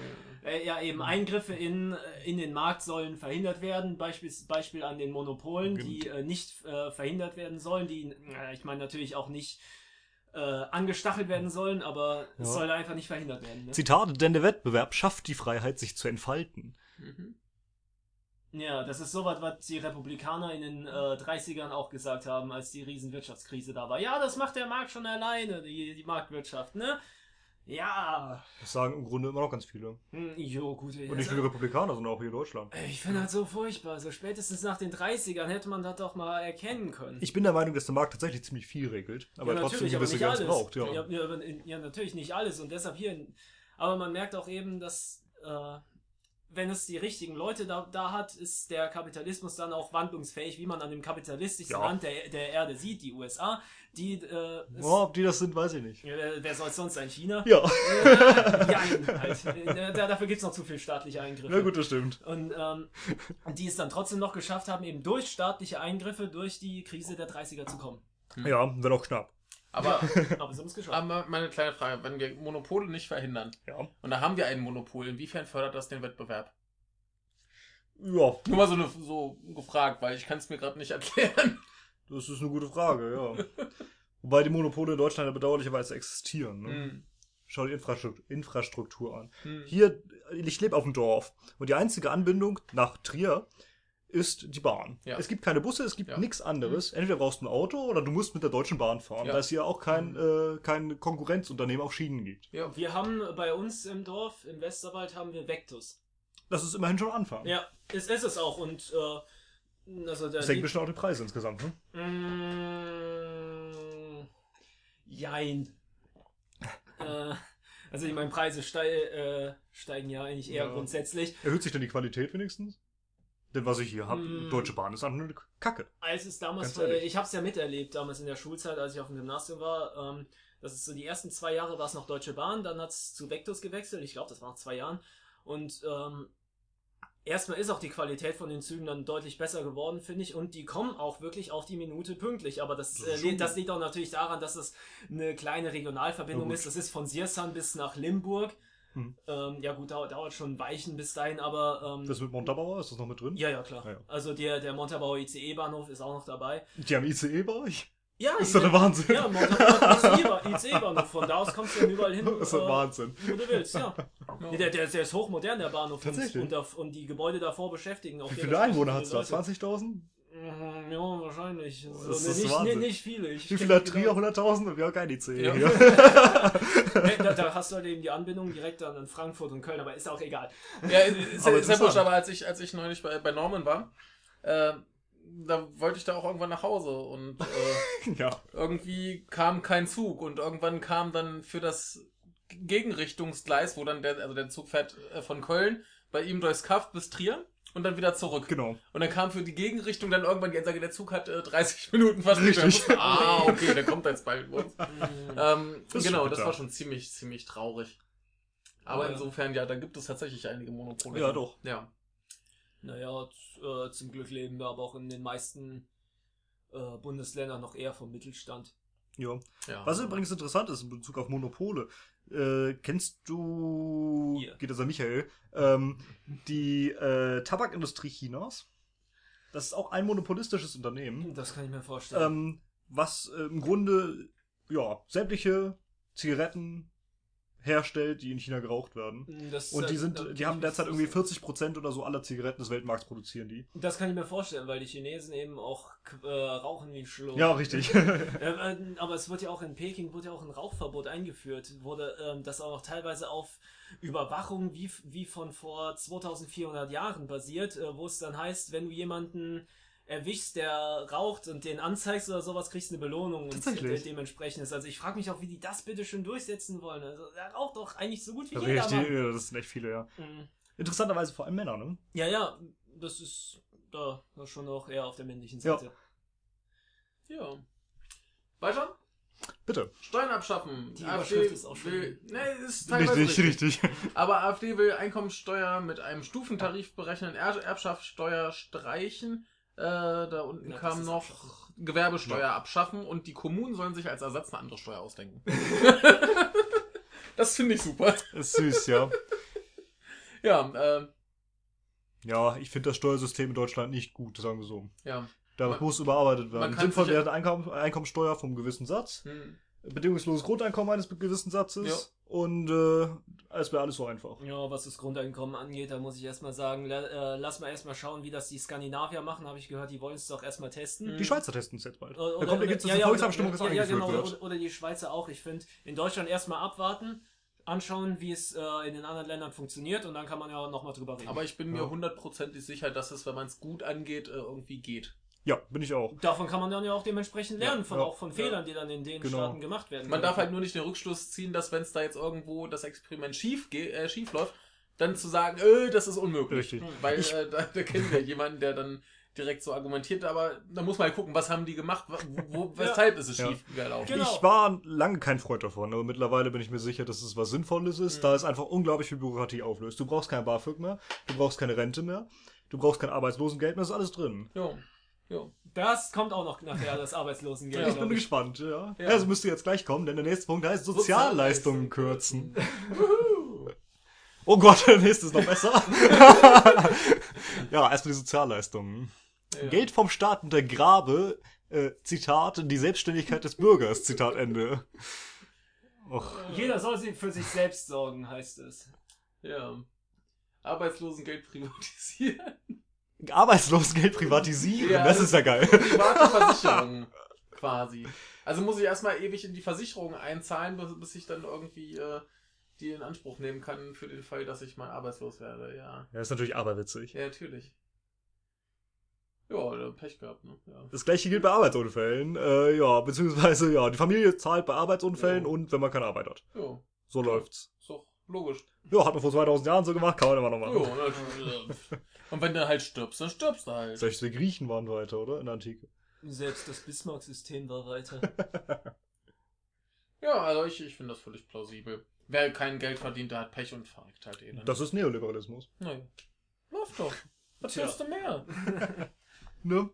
äh, ja, eben Eingriffe in, in den Markt sollen verhindert werden. Beispiel, Beispiel an den Monopolen, die äh, nicht äh, verhindert werden sollen, die, äh, ich meine, natürlich auch nicht äh, angestachelt werden sollen, aber es Ja. soll einfach nicht verhindert werden. Ne? Zitat, denn der Wettbewerb schafft die Freiheit, sich zu entfalten. Mhm. Ja, das ist sowas, was die Republikaner in den äh, 30ern auch gesagt haben, als die Riesenwirtschaftskrise da war. Ja, das macht der Markt schon alleine, die, die Marktwirtschaft, ne? Ja. Das sagen im Grunde immer noch ganz viele. Hm, jo, gut. Und nicht nur Republikaner, sondern auch hier in Deutschland. Ich finde das so furchtbar. So spätestens nach den 30ern hätte man das doch mal erkennen können. Ich bin der Meinung, dass der Markt tatsächlich ziemlich viel regelt, aber ja, trotzdem gewisse Grenzen braucht. Ja. Ja, ja, natürlich nicht alles. Und deshalb hier. Aber man merkt auch eben, dass äh, wenn es die richtigen Leute da, da hat, ist der Kapitalismus dann auch wandlungsfähig, wie man an dem kapitalistischsten Ja. Land der, der Erde sieht, die USA. Die, äh, ist, Oh, ob die das sind, weiß ich nicht. ja, wer soll es sonst sein? China? Ja, Äh, Jein, halt. Äh, da, dafür gibt's noch zu viel staatliche Eingriffe. na gut, das stimmt. Und ähm, die es dann trotzdem noch geschafft haben, eben durch staatliche Eingriffe durch die Krise der 30er zu kommen. Ja, wenn auch knapp. Aber, Aber sie haben es geschafft. aber meine kleine Frage, wenn wir Monopole nicht verhindern, Ja. und da haben wir ein Monopol, inwiefern fördert das den Wettbewerb? Ja, Nur mal so, eine, so gefragt, weil ich kann es mir gerade nicht erklären. das ist eine gute Frage, ja. Wobei die Monopole in Deutschland ja bedauerlicherweise existieren. Ne? Hm. Schau die Infrastruktur, Infrastruktur an. Hm. Hier, ich lebe auf dem Dorf und die einzige Anbindung nach Trier ist die Bahn. Ja. Es gibt keine Busse, es gibt Ja. nichts anderes. Entweder brauchst du ein Auto oder du musst mit der Deutschen Bahn fahren, Ja. da es hier auch kein, äh, kein Konkurrenzunternehmen auf Schienen gibt. Ja. Wir haben bei uns im Dorf, im Westerwald, haben wir Vectus. Das ist immerhin schon ein Anfang. Ja, es ist es auch. Und äh, also der Das senkt bestimmt auch die Preise insgesamt, ne? Mm, Jein. äh, also ich meine, Preise stei äh, steigen ja eigentlich eher Ja. grundsätzlich. Erhöht sich denn die Qualität wenigstens? Denn was ich hier habe, Mm. Deutsche Bahn ist einfach nur eine Kacke. Als es damals, ich habe es ja miterlebt, damals in der Schulzeit, als ich auf dem Gymnasium war. Ähm, das ist so die ersten zwei Jahre war es noch Deutsche Bahn, dann hat es zu Vectus gewechselt. Ich glaube, das war nach zwei Jahren. Und ähm, erstmal ist auch die Qualität von den Zügen dann deutlich besser geworden, finde ich. Und die kommen auch wirklich auf die Minute pünktlich. Aber das, Das äh, das liegt auch natürlich daran, dass es eine kleine Regionalverbindung ist. Das ist von Siersan bis nach Limburg. Hm. Ähm, ja gut, dauert, dauert schon Weichen bis dahin, aber ähm, Das mit Montabaur, ist das noch mit drin? ja, ja, klar. Ja, ja. Also der, der Montabaur ICE-Bahnhof ist auch noch dabei. Die haben ICE bei euch? Ja, Das ist doch der Wahnsinn. ja, Montabaur ICE-Bahnhof. Von da aus kommst du dann überall hin, Das ist doch äh, Wahnsinn. wo du willst, ja. Nee, der, der, der ist hochmodern, der Bahnhof. Tatsächlich? Und, und, und die Gebäude davor beschäftigen auch Wie viele Einwohner hat es da? Leute. 20.000? Mhm, Ja, wahrscheinlich. Das So, ist nee, nicht, nee, nicht viele. Ich Wie viele Trier? genau. 100.000? Und wir haben kein ICE Ja. da, da hast du halt eben die Anbindung direkt dann in Frankfurt und Köln, aber ist auch egal. Ja, ist, Aber ja- ist ja wurscht, aber als ich, als ich neulich bei, bei Norman war, äh, da wollte ich da auch irgendwann nach Hause und äh, ja. irgendwie kam kein Zug und irgendwann kam dann für das Gegenrichtungsgleis, wo dann der, also der Zug fährt äh, von Köln bei ihm durchs Kaff bis Trier und dann wieder zurück. Genau. Und dann kam für die Gegenrichtung dann irgendwann die Ansage, der Zug hat äh, 30 Minuten Verspätung. Richtig. Ah, okay, der kommt jetzt bald. Mhm. ähm, Das genau, das war schon ziemlich, ziemlich traurig. Aber Ja. insofern, ja, da gibt es tatsächlich einige Monopole. Ja, doch. Ja. Naja, äh, zum Glück leben wir aber auch in den meisten äh, Bundesländern noch eher vom Mittelstand. Ja. ja. Was übrigens interessant ist in Bezug auf Monopole, äh, kennst du, Hier. geht das an Michael, ähm, die äh, Tabakindustrie Chinas? Das ist auch ein monopolistisches Unternehmen, Das kann ich mir vorstellen. ähm, was äh, im Grunde ja sämtliche Zigaretten herstellt, die in China geraucht werden. Das, Und die äh, sind, da- die haben derzeit irgendwie 40% oder so aller Zigaretten des Weltmarkts produzieren die. Das kann ich mir vorstellen, weil die Chinesen eben auch äh, rauchen wie Schluck. Ja, richtig. Äh, äh, aber es wird ja auch in Peking wurde ja auch ein Rauchverbot eingeführt, wurde ähm, das auch noch teilweise auf Überwachung wie, wie von vor 2400 Jahren basiert, äh, wo es dann heißt, wenn du jemanden erwischst, der raucht und den anzeigst oder sowas, kriegst du eine Belohnung und äh, dementsprechend ist. Also ich frage mich auch, wie die das bitte schön durchsetzen wollen. Also er raucht doch eigentlich so gut wie jeder richtig, Mann. ja, das sind echt viele, ja. Mhm. Interessanterweise vor allem Männer, ne? Ja, ja, das ist da schon auch eher auf der männlichen Ja. Seite. Ja. Weiter? Bitte. Steuern abschaffen. Die Überschrift ist auch schon- will, nee, ist teilweise Richtig, richtig. richtig. Aber AfD will Einkommensteuer mit einem Stufentarif berechnen, er Erbschaftssteuer streichen. Äh, da unten Ja, das kam noch abschaffen. Gewerbesteuer abschaffen und die Kommunen sollen sich als Ersatz eine andere Steuer ausdenken. das finde ich super. Ist süß, ja. Ja, äh, Ja, ich finde das Steuersystem in Deutschland nicht gut, sagen wir so. ja. Da Man- muss überarbeitet werden. Sinnvoll wäre Einkommen, Einkommensteuer vom gewissen Satz, Hm. bedingungsloses Grundeinkommen eines gewissen Satzes Ja. Und äh, es wäre alles so einfach. Ja, was das Grundeinkommen angeht, da muss ich erstmal sagen, la, äh, lass mal erstmal schauen, wie das die Skandinavier machen. Habe ich gehört, die wollen es doch erstmal testen. Die Schweizer testen es jetzt bald. Oder, da kommt jetzt eine Volksabstimmung, das ja, ja, eingeführt genau, wird. oder, oder die Schweizer auch. Ich finde, in Deutschland erstmal abwarten, anschauen, wie es äh, in den anderen Ländern funktioniert und dann kann man ja nochmal drüber reden. Aber ich bin Ja. mir hundertprozentig sicher, dass es, wenn man es gut angeht, äh, irgendwie geht. Ja, bin ich auch. Davon kann man dann ja auch dementsprechend lernen, von, ja, auch von ja. Fehlern, die dann in den Genau. Staaten gemacht werden. Man können. darf halt nur nicht den Rückschluss ziehen, dass wenn es da jetzt irgendwo das Experiment schief, ge- äh, schief läuft, dann zu sagen, äh, das ist unmöglich. Richtig. Weil Ich- äh, da, da kennen wir jemanden, der dann direkt so argumentiert, aber da muss man halt gucken, was haben die gemacht, wo, wo, weshalb ist es Ja. schief gelaufen. Genau. Ich war lange kein Freund davon, aber mittlerweile bin ich mir sicher, dass es was Sinnvolles ist, Mhm. da es einfach unglaublich viel Bürokratie auflöst. Du brauchst kein BAföG mehr, du brauchst keine Rente mehr, du brauchst kein Arbeitslosengeld mehr, ist alles drin. Ja. Ja. Das kommt auch noch nachher, das Arbeitslosengeld. Ja, ich bin glaub gespannt, ja. Ja. Also müsste jetzt gleich kommen, denn der nächste Punkt heißt Sozialleistungen kürzen. Oh Gott, der nächste ist noch besser. ja, erstmal die Sozialleistungen. Ja. Geld vom Staat untergrabe, äh, Zitat, die Selbstständigkeit des Bürgers, Zitat Ende. Och, Jeder soll sich für sich selbst sorgen, heißt es. Ja. Arbeitslosengeld privatisieren. Arbeitslosengeld privatisieren. Ja, das ist ja geil. Private Versicherung quasi. Also muss ich erstmal ewig in die Versicherung einzahlen, bis, ich dann irgendwie äh, die in Anspruch nehmen kann für den Fall, dass ich mal arbeitslos werde. Ja, Ja, ist natürlich aberwitzig. ja natürlich. Ja, Pech gehabt, ne? Ja. Das gleiche gilt bei Arbeitsunfällen. Äh, ja, beziehungsweise, ja, die Familie zahlt bei Arbeitsunfällen Ja. und wenn man keine Arbeit hat. Ja, So läuft's. Logisch. Ja, hat man vor 2000 Jahren so gemacht, kann man immer noch Ja, machen. natürlich. Und wenn du halt stirbst, dann stirbst du halt. Selbst die Griechen waren weiter, oder? In der Antike. Selbst das Bismarck-System war weiter. Ja, also ich, ich finde das völlig plausibel. Wer kein Geld verdient, der hat Pech und verreckt halt eh. dann. Das ist Neoliberalismus. Naja. Läuft doch. Was willst du mehr? Ne?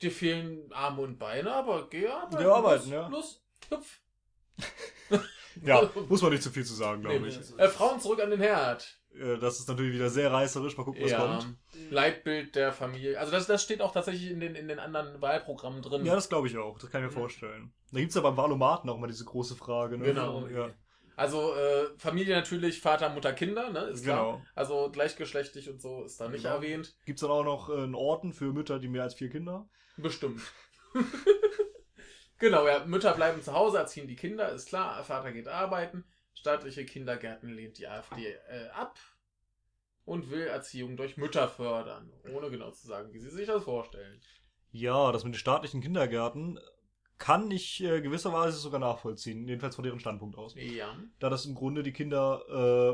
Dir fehlen Arme und Beine, aber geh arbeiten. Geh arbeiten, los, ja. Los, hüpf. Ja, muss man nicht zu viel zu sagen, glaube Nee, ich. Äh, Frauen zurück an den Herd. Äh, Das ist natürlich wieder sehr reißerisch. Mal gucken, was Ja. kommt. Leitbild der Familie. Also das, das steht auch tatsächlich in den, in den anderen Wahlprogrammen drin. Ja, das glaube ich auch. Das kann ich mir Ja. vorstellen. Da gibt's ja beim Valomaten auch mal diese große Frage. Ne? Genau. Ja, Also äh, Familie natürlich, Vater, Mutter, Kinder, ne? Ist klar. genau. Also gleichgeschlechtlich und so ist da nicht Genau. erwähnt. Gibt's dann auch noch äh, einen Orten für Mütter, die mehr als vier Kinder haben? Bestimmt. genau, ja, Mütter bleiben zu Hause, erziehen die Kinder, ist klar. Vater geht arbeiten. Staatliche Kindergärten lehnt die AfD äh, ab und will Erziehung durch Mütter fördern, ohne genau zu sagen, wie sie sich das vorstellen. Ja, das mit den staatlichen Kindergärten kann ich äh, gewisserweise sogar nachvollziehen, jedenfalls von deren Standpunkt aus. Ja. Da das im Grunde die Kinder,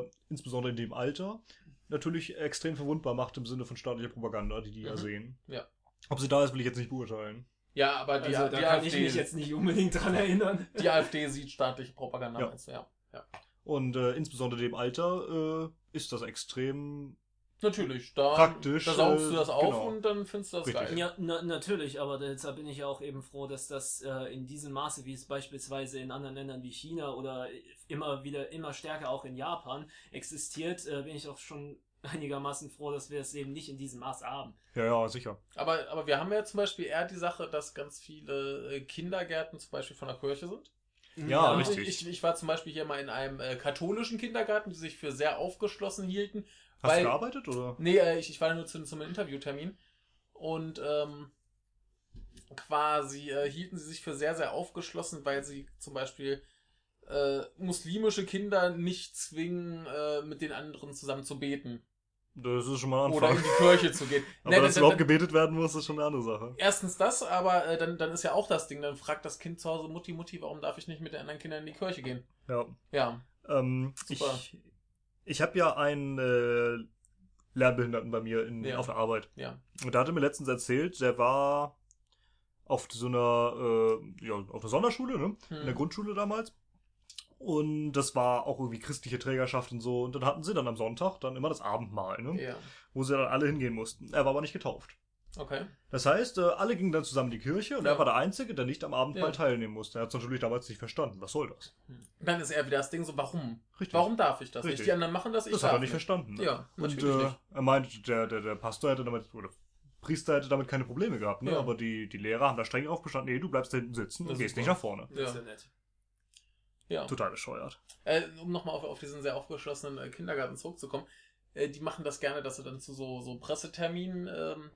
äh, insbesondere in dem Alter, natürlich extrem verwundbar macht im Sinne von staatlicher Propaganda, die die ja Mhm. sehen. Ja. Ob sie da ist, will ich jetzt nicht beurteilen. Ja, aber die, also da die, kann ich mich jetzt nicht unbedingt dran erinnern. die AfD sieht staatliche Propaganda, Ja. meinst du, ja. ja. Und äh, insbesondere in dem Alter äh, ist das extrem. Natürlich, da, Praktisch, da saugst du äh, das auf genau. und dann findest du das Richtig. geil. Ja, na, natürlich, aber deshalb bin ich ja auch eben froh, dass das äh, in diesem Maße, wie es beispielsweise in anderen Ländern wie China oder immer wieder, immer stärker auch in Japan existiert, äh, bin ich auch schon einigermaßen froh, dass wir es eben nicht in diesem Maße haben. Ja, ja, sicher. Aber, aber wir haben ja zum Beispiel eher die Sache, dass ganz viele äh, Kindergärten zum Beispiel von der Kirche sind. Ja, Und richtig. Ich, ich war zum Beispiel hier mal in einem äh, katholischen Kindergarten, die sich für sehr aufgeschlossen hielten. Hast Weil- du gearbeitet oder? Nee, äh, ich, ich war nur zu, zum Interviewtermin. Und ähm, quasi äh, hielten sie sich für sehr, sehr aufgeschlossen, weil sie zum Beispiel äh, muslimische Kinder nicht zwingen, äh, mit den anderen zusammen zu beten. Das ist schon mal ein Oder Anfang. in die Kirche zu gehen. Aber Nee, dass dann- überhaupt dann- gebetet werden muss, ist schon eine andere Sache. Erstens das, aber äh, dann, dann ist ja auch das Ding, dann fragt das Kind zu Hause, Mutti, Mutti, warum darf ich nicht mit den anderen Kindern in die Kirche gehen? Ja. Ja, Ähm, Super. ich ich habe ja einen äh, Lernbehinderten bei mir in, Ja. auf der Arbeit. ja. Und der hatte mir letztens erzählt, der war auf so einer, äh, ja, auf einer Sonderschule, ne? In der Hm. Grundschule damals. Und das war auch irgendwie christliche Trägerschaft und so. Und dann hatten sie dann am Sonntag dann immer das Abendmahl, ne? Ja, Wo sie dann alle hingehen mussten. Er war aber nicht getauft. okay. Das heißt, äh, alle gingen dann zusammen in die Kirche und Ja. er war der Einzige, der nicht am Abendmahl Ja. teilnehmen musste. Er hat es natürlich damals nicht verstanden. Was soll das? Dann ist eher wieder das Ding so, warum? Richtig. Warum darf ich das Richtig. nicht? Die anderen machen das, ich Das hat er nicht verstanden. Ne? Ja, Und natürlich äh, nicht. er meint, der, der, der Pastor hätte damit, oder Priester hätte damit keine Probleme gehabt, ne? Ja. Aber die, die Lehrer haben da streng drauf bestanden, nee, du bleibst da hinten sitzen Das und gehst super. nicht nach vorne. Das ist ja nett. Ja. Total bescheuert. Äh, um nochmal auf, auf diesen sehr aufgeschlossenen äh, Kindergarten zurückzukommen, äh, die machen das gerne, dass sie dann zu so, so Presseterminen ähm,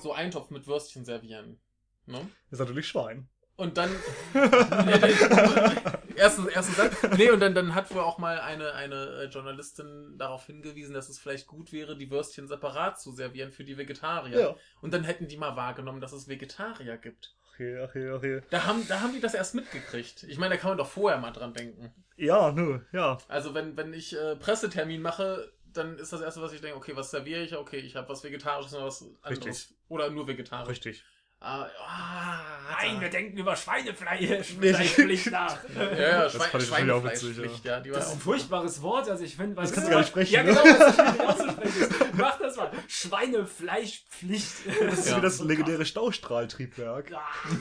so Eintopf mit Würstchen servieren. Ne? Ist natürlich Schwein. Und dann. Ja, dann- erstens, erstens das. Nee, und dann, dann hat wohl auch mal eine, eine äh, Journalistin darauf hingewiesen, dass es vielleicht gut wäre, die Würstchen separat zu servieren für die Vegetarier. Und dann hätten die mal wahrgenommen, dass es Vegetarier gibt. Je, ach je, ach je. Da haben, da haben die das erst mitgekriegt. Ich meine, da kann man doch vorher mal dran denken. Ja, nö, ja. Also wenn, wenn ich äh, Pressetermin mache, dann ist das erste, was ich denke, okay, was serviere ich? Okay, ich habe was Vegetarisches oder was anderes. Richtig. Oder nur vegetarisch. Richtig. Ah, ah, Nein, wir denken über Schweinefleisch Nee. Fleischpflicht nach. Ja, ja, Das ich natürlich auch Schweinefleischpflicht, ja. die war Das ist ein furchtbares Wort, also ich finde, Das kannst du gar nicht sprechen, Ja, ne? genau, das ist nicht auszusprechen. Mach das mal. Schweinefleischpflicht. Das ist Ja. wie das legendäre Staustrahltriebwerk.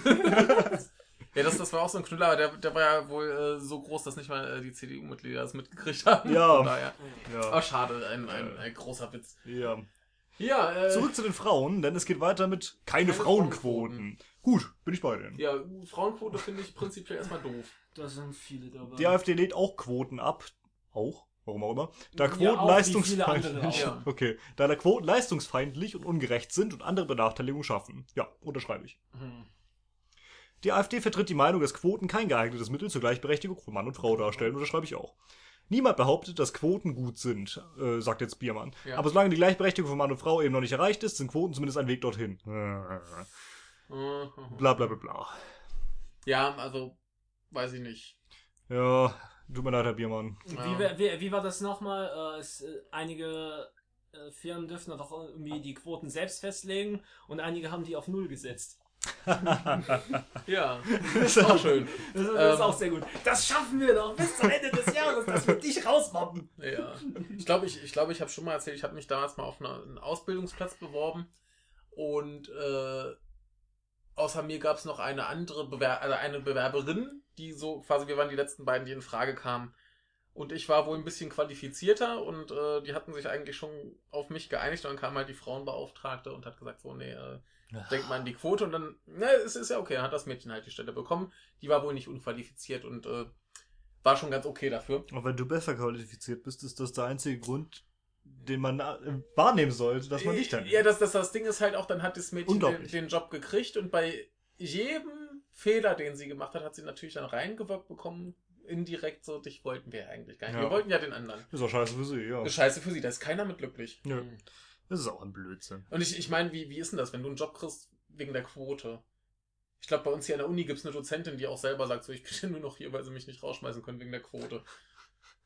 Ja, das, das war auch so ein Knüller, aber der, der war ja wohl äh, so groß, dass nicht mal äh, die CDU-Mitglieder das mitgekriegt haben. Ja. Von daher. Ja. Aber schade, ein, ein, ein großer Witz. ja. Ja, äh, Zurück zu den Frauen, denn es geht weiter mit keine, Keine Frauenquoten. Gut, bin ich bei denen. ja, Frauenquote finde ich prinzipiell erstmal doof. Da sind viele dabei. Die AfD lädt auch Quoten ab. Auch? warum auch immer, da Ja, Quoten auch wie viele andere leistungsfeindlich, auch. okay, da da Quoten leistungsfeindlich und ungerecht sind und andere Benachteiligungen schaffen. Ja, unterschreibe ich. Hm. Die AfD vertritt die Meinung, dass Quoten kein geeignetes Mittel zur Gleichberechtigung von Mann und Frau darstellen, unterschreibe ich auch. Niemand behauptet, dass Quoten gut sind, äh, sagt jetzt Biermann. Ja. Aber solange die Gleichberechtigung von Mann und Frau eben noch nicht erreicht ist, sind Quoten zumindest ein Weg dorthin. Mhm. Bla bla bla bla. Ja, also, weiß ich nicht. Ja, tut mir leid, Herr Biermann. Wie, wie, wie war das nochmal? Äh, es, äh, einige äh, Firmen dürfen doch irgendwie die Quoten selbst festlegen und einige haben die auf Null gesetzt. Ja, ist auch schön. Das ist, das Ähm. ist auch sehr gut. Das schaffen wir doch bis zum Ende des Jahres, dass wir dich rausmobben. Ja. Ich glaube, ich, ich, glaub, ich habe schon mal erzählt, ich habe mich damals mal auf eine, einen Ausbildungsplatz beworben und äh, außer mir gab es noch eine andere Bewer also eine Bewerberin, die so quasi, wir waren die letzten beiden, die in Frage kamen. Und ich war wohl ein bisschen qualifizierter und äh, die hatten sich eigentlich schon auf mich geeinigt und dann kam halt die Frauenbeauftragte und hat gesagt, so, nee, äh, denkt mal an die Quote und dann, na, es ist ja okay, dann hat das Mädchen halt die Stelle bekommen. Die war wohl nicht unqualifiziert und äh, war schon ganz okay dafür. Auch wenn du besser qualifiziert bist, ist das der einzige Grund, den man äh, wahrnehmen sollte, dass man dich dann. Ja, das, das, das Ding ist halt auch, dann hat das Mädchen den, den Job gekriegt und bei jedem Fehler, den sie gemacht hat, hat sie natürlich dann reingewirkt bekommen. Indirekt so, dich wollten wir eigentlich gar nicht. Ja. Wir wollten ja den anderen. Ist auch scheiße für sie, ja. Das ist scheiße für sie, da ist keiner mit glücklich. Nö. Das ist auch ein Blödsinn. Und ich, ich meine, wie, wie ist denn das, wenn du einen Job kriegst wegen der Quote? Ich glaube, bei uns hier an der Uni gibt es eine Dozentin, die auch selber sagt, so, ich bin nur noch hier, weil sie mich nicht rausschmeißen können wegen der Quote.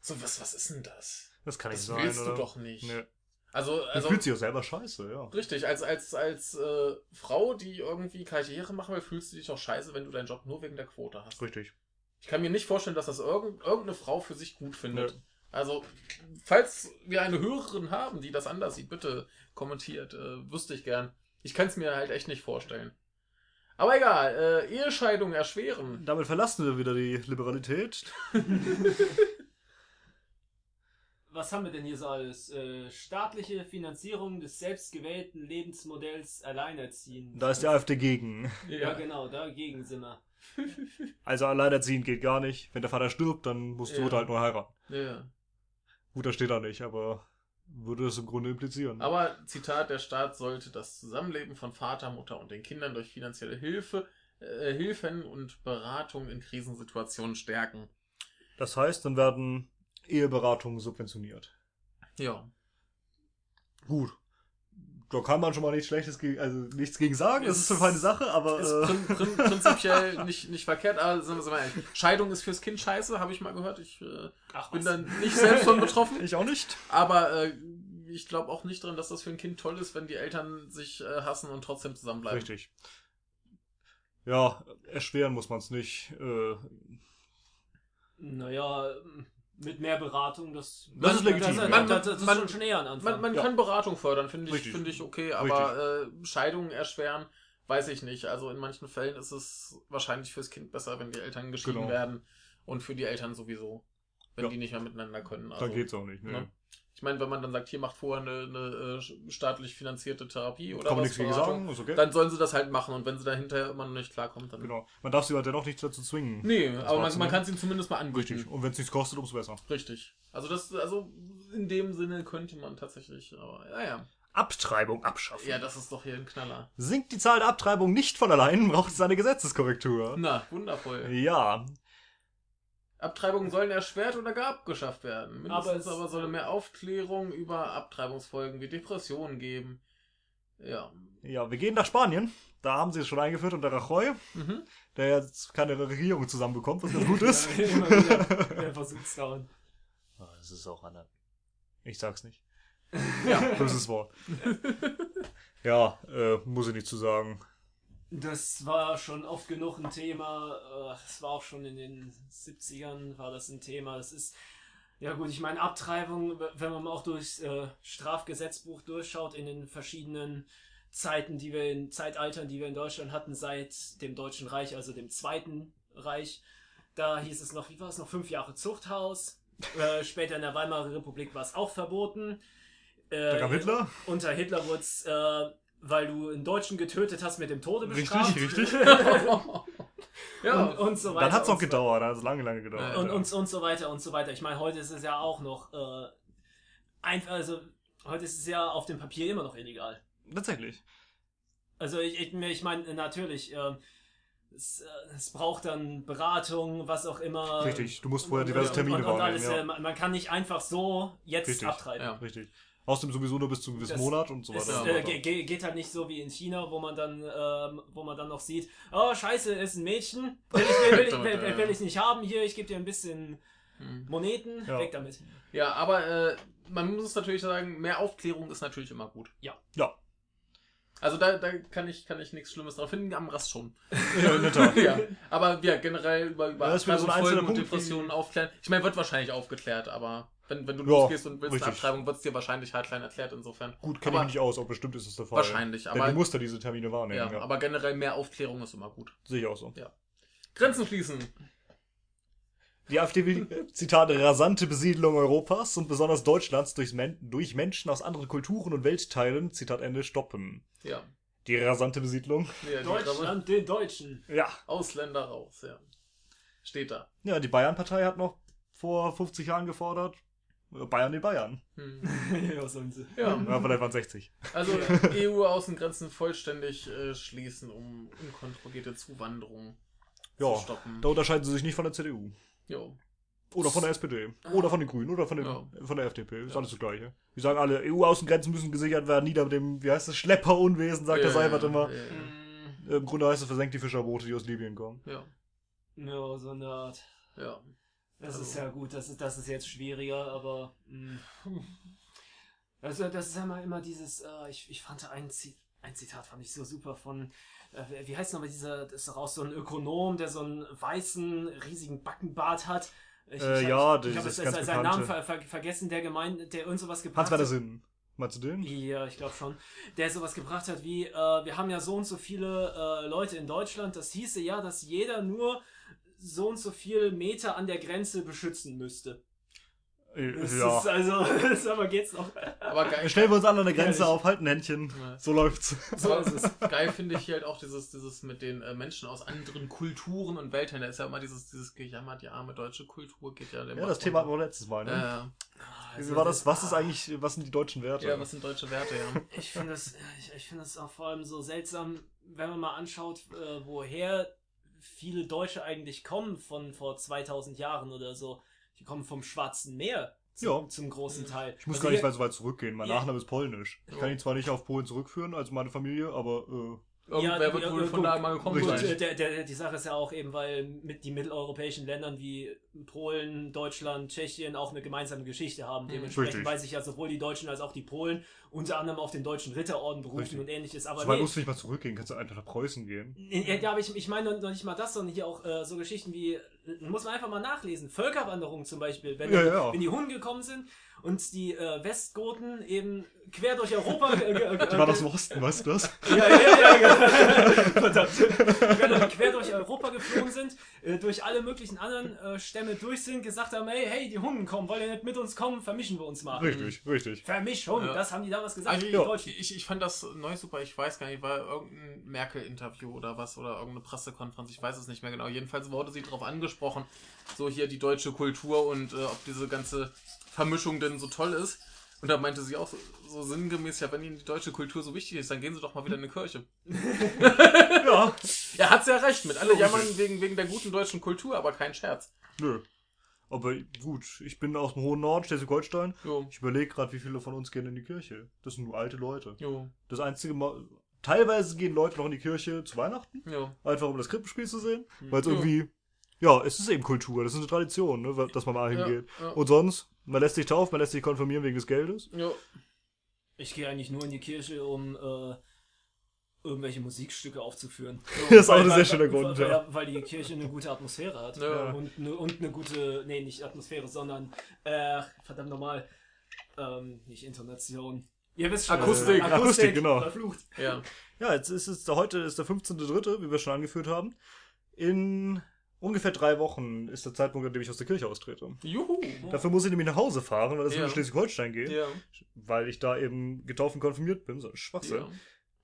So, was, was ist denn das? Das kann nicht Das sein, willst oder? du doch nicht. Nee. Also, Du also fühlst dich auch selber scheiße, ja. Richtig, als, als, als äh, Frau, die irgendwie Karriere machen will, fühlst du dich doch scheiße, wenn du deinen Job nur wegen der Quote hast. Richtig. Ich kann mir nicht vorstellen, dass das irgend, irgendeine Frau für sich gut findet. Nö. Also, falls wir eine Hörerin haben, die das anders sieht, bitte kommentiert. Äh, wüsste ich gern. Ich kann es mir halt echt nicht vorstellen. Aber egal, äh, Ehescheidung erschweren. Damit verlassen wir wieder die Liberalität. Was haben wir denn hier so alles? Äh, staatliche Finanzierung des selbstgewählten Lebensmodells Alleinerziehend. Da ist die AfD gegen. Ja, genau, dagegen sind wir. Also alleinerziehend geht gar nicht. Wenn der Vater stirbt, dann muss die Ja. Mutter halt nur heiraten. Ja. Gut, da steht da nicht, aber würde das im Grunde implizieren. Aber Zitat, der Staat sollte das Zusammenleben von Vater, Mutter und den Kindern durch finanzielle Hilfe, äh, Hilfen und Beratung in Krisensituationen stärken. Das heißt, dann werden Eheberatungen subventioniert. Ja. Gut. Da kann man schon mal nichts Schlechtes gegen, also nichts gegen sagen. Das ist eine feine Sache, aber Ist äh, prin prin prinzipiell nicht, nicht verkehrt, aber sind wir sind wir ehrlich. Scheidung ist fürs Kind scheiße, habe ich mal gehört. Ich äh, Ach, bin dann nicht selbst von betroffen. ich auch nicht. Aber äh, ich glaube auch nicht dran, dass das für ein Kind toll ist, wenn die Eltern sich äh, hassen und trotzdem zusammenbleiben. Richtig. Ja, erschweren muss man es nicht. Äh, Naja, mit mehr Beratung, das, Das ist legitim, Das, ja. das, das ist Man- schon schon eher ein Anfang. Man, man Ja. kann Beratung fördern, finde ich, finde ich okay, aber äh, Scheidungen erschweren, weiß ich nicht. Also in manchen Fällen ist es wahrscheinlich fürs Kind besser, wenn die Eltern geschieden Genau. werden und für die Eltern sowieso, wenn Ja. die nicht mehr miteinander können. Also, dann geht's auch nicht. Ne? ne? Ich meine, wenn man dann sagt, hier macht vorher eine, eine äh, staatlich finanzierte Therapie oder Kann man was, nichts gegen Beratung, sagen, ist okay. dann sollen sie das halt machen und wenn sie da hinterher immer noch nicht klarkommt, dann. genau. Man darf sie halt dennoch nicht dazu zwingen. Nee, aber man, man ne? kann es ihnen zumindest mal anbieten. Richtig. Und wenn es nichts kostet, umso besser. Richtig. Also das, also in dem Sinne könnte man tatsächlich, aber ja, ja. Abtreibung abschaffen. Ja, das ist doch hier ein Knaller. Sinkt die Zahl der Abtreibungen nicht von allein, braucht es eine Gesetzeskorrektur. Na, wundervoll. Ja, Abtreibungen sollen erschwert oder gar abgeschafft werden. Mindestens Aber es- aber, soll mehr Aufklärung über Abtreibungsfolgen wie Depressionen geben. Ja. ja, wir gehen nach Spanien. Da haben sie es schon eingeführt unter Rajoy, Mhm. der jetzt keine Regierung zusammenbekommt, was ganz gut ist. Ja, immer wieder. Der versucht's dauernd. Ah, Das ist auch eine. Ich sag's nicht. Ja. Böses Wort. ja, äh, muss ich nicht zu sagen. Das war schon oft genug ein Thema. Das war auch schon in den 70ern war das ein Thema. Das ist, ja gut, ich meine, Abtreibung, wenn man mal auch durchs äh, Strafgesetzbuch durchschaut, in den verschiedenen Zeiten, die wir in Zeitaltern, die wir in Deutschland hatten, seit dem Deutschen Reich, also dem Zweiten Reich, da hieß es noch, wie war es noch, fünf Jahre Zuchthaus. Äh, später in der Weimarer Republik war es auch verboten. Äh, Hitler. unter Hitler wurde es, äh, weil du einen Deutschen getötet hast, mit dem Tode bestraft. Richtig, richtig. Ja, und, und so weiter. Dann noch und so gedauert, hat es lange, lange gedauert. Und, ja. und, und so weiter und so weiter. Ich meine, heute ist es ja auch noch äh, einfach, also heute ist es ja auf dem Papier immer noch illegal. Tatsächlich. Also ich, ich, ich meine, natürlich, äh, es, äh, es braucht dann Beratung, was auch immer. Richtig, du musst vorher Und- diverse und- Termine und, und wahrnehmen. alles, ja. äh, man man kann nicht einfach so jetzt Richtig. abtreiben. Ja. Richtig. Außerdem sowieso nur bis zu einem gewissen Das- Monat und so Es weiter. Ja, äh, ge- ge- geht halt nicht so wie in China, wo man dann, ähm, wo man dann noch sieht, oh scheiße, ist ein Mädchen, will ich, will, will, ich- will, will, will ich nicht haben hier, ich gebe dir ein bisschen Hm. Moneten, Ja. weg damit. ja aber äh, man muss natürlich sagen, mehr Aufklärung ist natürlich immer gut. ja, Also da, da kann ich, kann ich nichts Schlimmes drauf finden, am Rest schon. ja, ja, aber ja, generell über, über Ja, ist so Folgen und Punkt, Depressionen aufklären. Ich meine, wird wahrscheinlich aufgeklärt, aber wenn, wenn du Ja, losgehst und willst eine richtig. Abtreibung, wird es dir wahrscheinlich hardline erklärt insofern. Gut, kenne ich nicht aus, aber bestimmt ist es der Fall. Wahrscheinlich, Denn aber, du musst ja diese Termine wahrnehmen. ja, Ja, aber generell mehr Aufklärung ist immer gut. Sehe ich auch so. Grenzen schließen. Die AfD will, Zitat, rasante Besiedlung Europas und besonders Deutschlands durch, Men durch Menschen aus anderen Kulturen und Weltteilen, Zitat Ende, stoppen. Ja. Die rasante Besiedlung. ja die Deutschland, den Deutschen. Ja. Ausländer raus, ja. Steht da. Ja, die Bayern-Partei hat noch vor 50 Jahren gefordert, Bayern den Bayern. Hm. ja, was sollen sie? Ja. Ja, vielleicht waren 60. Also EU-Außengrenzen vollständig äh, schließen, um unkontrollierte Zuwanderung Ja, zu stoppen. da unterscheiden sie sich nicht von der CDU. Jo. Oder von der SPD. Oder von den Grünen. Oder von, den, Ja. von der FDP. Ist Ja. alles das Gleiche. Die sagen alle, EU-Außengrenzen müssen gesichert werden, nieder mit dem, wie heißt das, Schlepperunwesen, sagt der Ja, Seibert immer. Ja, ja. Mm, Im Grunde heißt es, versenkt die Fischerboote, die aus Libyen kommen. ja. Ja, so eine Art. ja. Das Also- ist ja gut, das ist, das ist jetzt schwieriger, aber. mm. Also, das ist ja immer, immer dieses. Äh, ich, ich fand ein, Zi ein Zitat, fand ich so super von. Äh, wie heißt nochmal dieser. Das ist doch auch so ein Ökonom, der so einen weißen, riesigen Backenbart hat. Ich, Äh, ich, ja, ich, ich habe seinen Namen ver ver vergessen, der gemeint, der irgend sowas gebracht hat. Sinn. Meinst du den? Ja, ich glaube schon. Der sowas gebracht hat wie, äh, wir haben ja so und so viele äh, Leute in Deutschland. Das hieße ja, dass jeder nur so und so viel Meter an der Grenze beschützen müsste. Äh, Das ja. ist also, sag geht's noch? Aber geil, Stellen wir uns alle an der Grenze auf, halten Händchen. Ja. So läuft's. So ist es. geil finde ich hier halt auch dieses, dieses mit den äh, Menschen aus anderen Kulturen und Weltteilen. Da ist ja immer dieses, dieses Gejammer, die arme deutsche Kultur geht ja. Ja, das Thema hatten wir letztes Mal, ne? Ja, Wie war das? Was ist eigentlich, was sind die deutschen Werte? ja, was sind deutsche Werte, ja. Ich finde das, ich, ich finde das auch vor allem so seltsam, wenn man mal anschaut, äh, woher viele Deutsche eigentlich kommen von vor 2000 Jahren oder so. Die kommen vom Schwarzen Meer zum, Ja. zum großen Teil. ich muss Also gar nicht hier- weit so weit zurückgehen. Mein Ja. Nachname ist polnisch. Ich kann ihn zwar nicht auf Polen zurückführen, also meine Familie, aber äh, Irgendwer wird ja, wohl ja, von da mal gekommen Gut, Richtig. äh, sein. der, der, die Sache ist ja auch eben, weil mit die mitteleuropäischen Ländern wie Polen, Deutschland, Tschechien auch eine gemeinsame Geschichte haben. Mhm. Dementsprechend Richtig. weiß ich ja sowohl die Deutschen als auch die Polen unter anderem auf den deutschen Ritterorden berufen Richtig. und ähnliches. Aber so nee, musst du nicht mal zurückgehen, kannst du einfach nach Preußen gehen. ja, ja, aber ich, ich meine noch nicht mal das, sondern hier auch äh, so Geschichten wie, muss man einfach mal nachlesen, Völkerwanderung zum Beispiel, wenn, ja. wenn die Hunden gekommen sind und die äh, Westgoten eben quer durch Europa... Äh, äh, waren aus dem Osten, weißt du das? ja, ja, ja, ja. Verdammt. Quer, quer durch Europa geflogen sind, äh, durch alle möglichen anderen äh, Stämme durch sind, gesagt haben, hey, hey, die Hunden kommen, wollt ihr nicht mit uns kommen, vermischen wir uns mal. Richtig, richtig. Vermischung, Ja. das haben die damals gesagt, Also, ich, ich fand das neu super, ich weiß gar nicht, war irgendein Merkel-Interview oder was oder irgendeine Pressekonferenz, ich weiß es nicht mehr genau. Jedenfalls wurde sie darauf angesprochen, so hier die deutsche Kultur und äh, ob diese ganze Vermischung denn so toll ist. Und da meinte sie auch so, so sinngemäß, ja, wenn Ihnen die deutsche Kultur so wichtig ist, dann gehen Sie doch mal wieder in eine Kirche. Ja, Ja, hat sie ja recht mit. Alle jammern wegen, wegen der guten deutschen Kultur, aber kein Scherz. nö. Aber gut, ich bin aus dem hohen Norden, Schleswig-Holstein. Ich überlege gerade, wie viele von uns gehen in die Kirche. Das sind nur alte Leute. Jo. Das einzige Mal. Teilweise gehen Leute noch in die Kirche zu Weihnachten, Jo. einfach um das Krippenspiel zu sehen. Hm. Weil es irgendwie. Ja, es ist eben Kultur, das ist eine Tradition, ne, dass man mal Ja, hingeht. ja. Und sonst, man lässt sich taufen, man lässt sich konfirmieren wegen des Geldes. Jo. Ich gehe eigentlich nur in die Kirche, um äh, irgendwelche Musikstücke aufzuführen. Das ist auch Weil- ein sehr weil- schöner weil- Grund, weil, ja. weil die Kirche eine gute Atmosphäre hat. Ja. Und, eine, und eine gute, nee, nicht Atmosphäre, sondern, äh, verdammt nochmal, ähm, nicht Intonation. Ihr wisst schon. Akustik. Äh, Akustik, genau. Verflucht. Ja. Ja, jetzt ist es, heute ist der 15.3., wie wir schon angeführt haben. In ungefähr drei Wochen ist der Zeitpunkt, an dem ich aus der Kirche austrete. Juhu. Dafür muss ich nämlich nach Hause fahren, weil das Ja. in Schleswig-Holstein geht. Ja. Weil ich da eben getauft und konfirmiert bin. So ein Schwachsinn. ja.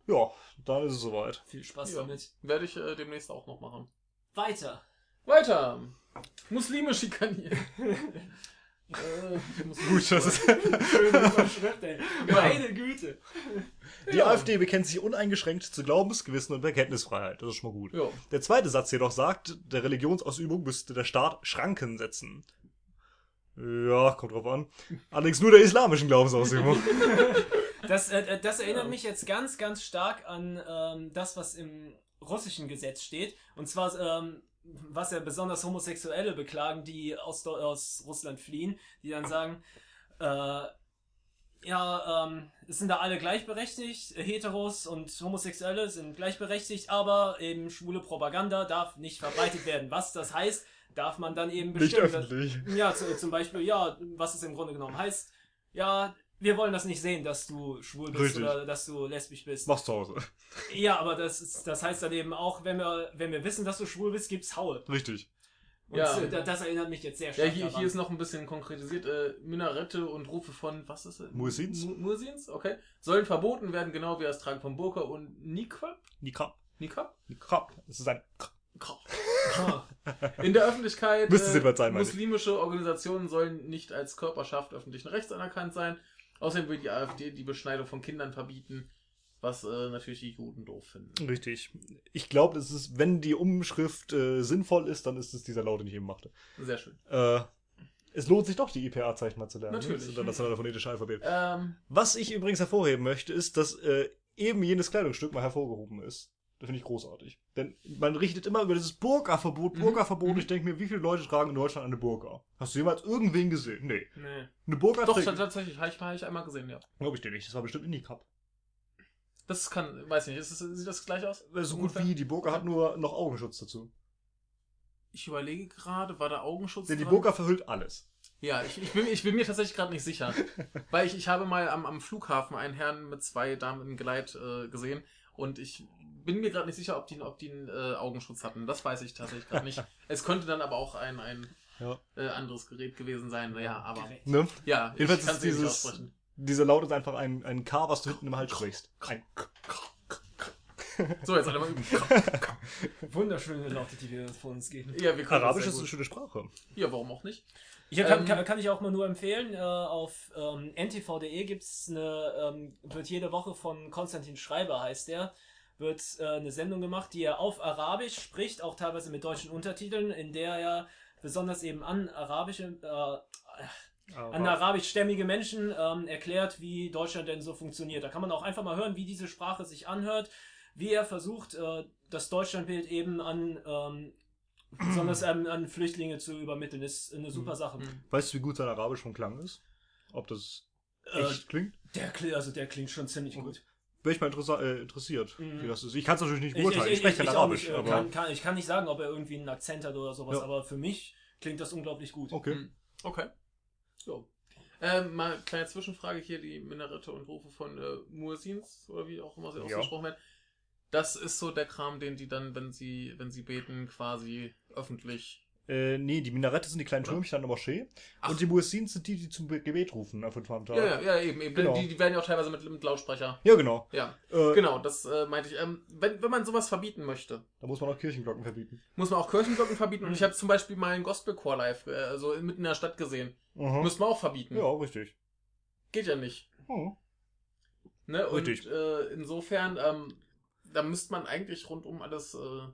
Ja, dann ist es soweit. Viel Spaß Ja. damit. Werde ich äh, demnächst auch noch machen. Weiter. Weiter. Muslime schikanieren. äh, Gut, das ist. Meine Güte. die Ja. AfD bekennt sich uneingeschränkt zu Glaubens-, Gewissen und Bekenntnisfreiheit. Das ist schon mal gut. Ja. Der zweite Satz jedoch sagt, der Religionsausübung müsste der Staat Schranken setzen. Ja, kommt drauf an. Allerdings nur der islamischen Glaubensausübung. Das, äh, das erinnert mich jetzt ganz, ganz stark an ähm, das, was im russischen Gesetz steht. Und zwar, ähm, was ja besonders Homosexuelle beklagen, die aus, aus Russland fliehen, die dann sagen, äh, ja, ähm, es sind da alle gleichberechtigt, Heteros und Homosexuelle sind gleichberechtigt, aber eben schwule Propaganda darf nicht verbreitet werden. Was das heißt, darf man dann eben Nicht bestimmen. öffentlich. Ja, zu, zum Beispiel, ja, was es im Grunde genommen heißt, ja, wir wollen das nicht sehen, dass du schwul bist Richtig. oder dass du lesbisch bist. Mach's zu Hause. Ja, aber das, ist, das heißt dann eben auch, wenn wir, wenn wir wissen, dass du schwul bist, gibt's Haue. Richtig. Und Ja. äh, das erinnert mich jetzt sehr Ja, stark hier, daran. hier ist noch ein bisschen konkretisiert. Äh, Minarette und Rufe von, was ist es? Muezzins. Mu- Muezzins, okay. Sollen verboten werden, genau wie das Tragen von Burka und Niqab. Nikab. Niqab? Nikab. Das ist ein Ah, In der Öffentlichkeit, äh, etwas sein, ich. muslimische Organisationen sollen nicht als Körperschaft öffentlichen Rechts anerkannt sein. Außerdem will die AfD die Beschneidung von Kindern verbieten, was äh, natürlich die Juden doof finden. Richtig. Ich glaube, es ist, wenn die Umschrift äh, sinnvoll ist, dann ist es dieser Laut, den ich eben machte. Sehr schön. Äh, es lohnt sich doch, die IPA-Zeichen mal zu lernen. Natürlich. Das internationale phonetische Alphabet. Ähm, Was ich übrigens hervorheben möchte, ist, dass äh, eben jenes Kleidungsstück mal hervorgehoben ist. Das finde ich großartig. Denn man richtet immer über dieses Burka-Verbot, Mhm. Burka-Verbot. Mhm. Ich denke mir, wie viele Leute tragen in Deutschland eine Burka? Hast du jemals irgendwen gesehen? Nee. nee. Eine Burka doch, trägt... tatsächlich, habe ich, hab ich einmal gesehen, ja. Glaube ich dir nicht. Das war bestimmt in die Cup. Das kann, weiß nicht, es, sieht das gleich aus? So gut wie, die Burka hat nur noch Augenschutz dazu. Ich überlege gerade, war da Augenschutz Denn die? Burka verhüllt alles. Ja, ich, ich, bin, ich bin mir tatsächlich gerade nicht sicher. weil ich, ich habe mal am, am Flughafen einen Herrn mit zwei Damen im Geleit äh, gesehen und ich bin mir gerade nicht sicher, ob die, ob die einen äh, Augenschutz hatten. Das weiß ich tatsächlich gerade nicht. es könnte dann aber auch ein, ein Ja. äh, anderes Gerät gewesen sein. Naja, aber. Ne? ja, ich Jedenfalls ist dieses- aussprechen. Dieser Laut ist einfach ein, ein K, was du hinten im Hals sprichst. Ein So, jetzt alle mal üben. Wunderschöne Laute, die wir vor uns geben. Ja, wir Arabisch ist eine schöne Sprache. Ja, warum auch nicht? Hier kann, Ähm, kann, kann ich auch mal nur empfehlen, äh, auf ähm, ntv.de gibt's eine, ähm, wird jede Woche von Konstantin Schreiber, heißt der, wird äh, eine Sendung gemacht, die er auf Arabisch spricht, auch teilweise mit deutschen Untertiteln, in der er besonders eben an arabische, äh, an arabischstämmige Menschen ähm, erklärt, wie Deutschland denn so funktioniert. Da kann man auch einfach mal hören, wie diese Sprache sich anhört, wie er versucht, äh, das Deutschlandbild eben an ähm, besonders ähm, an Flüchtlinge zu übermitteln. Ist eine super Sache. Mhm. Weißt du, wie gut sein Arabisch vom Klang ist? Ob das Äh, echt klingt? Der, also der klingt schon ziemlich gut. Wäre ich mal äh, interessiert, Mhm. wie das ist. Ich kann es natürlich nicht beurteilen. Ich, spreche kein Arabisch, nicht, äh, aber. kann, kann, ich kann nicht sagen, ob er irgendwie einen Akzent hat oder sowas, Ja. aber für mich klingt das unglaublich gut. Okay. Mhm. Okay. So. Ähm, mal kleine Zwischenfrage hier, die Minarette und Rufe von äh, Muezzins, oder wie auch immer sie Ja. ausgesprochen werden. Das ist so der Kram, den die dann, wenn sie, wenn sie beten, quasi öffentlich. Äh, nee, die Minarette sind die kleinen? Türmchen an der Moschee. Ach. Und die Muezzins sind die, die zum Gebet rufen am fünften Tag. Ja, ja, ja, eben, eben. Genau. Die, die werden ja auch teilweise mit, mit Lautsprecher. Ja, genau. Ja, Äh, genau, das äh, meinte ich. Ähm, wenn, wenn man sowas verbieten möchte, Da muss man auch Kirchenglocken verbieten. muss man auch Kirchenglocken verbieten. Und ich habe zum Beispiel mal einen Gospelchor live, äh, also mitten in der Stadt gesehen. Mhm. Muss man auch verbieten. Ja, richtig. Geht ja nicht. Mhm. Ne? Und Richtig. äh, insofern, ähm, da müsste man eigentlich rundum alles äh,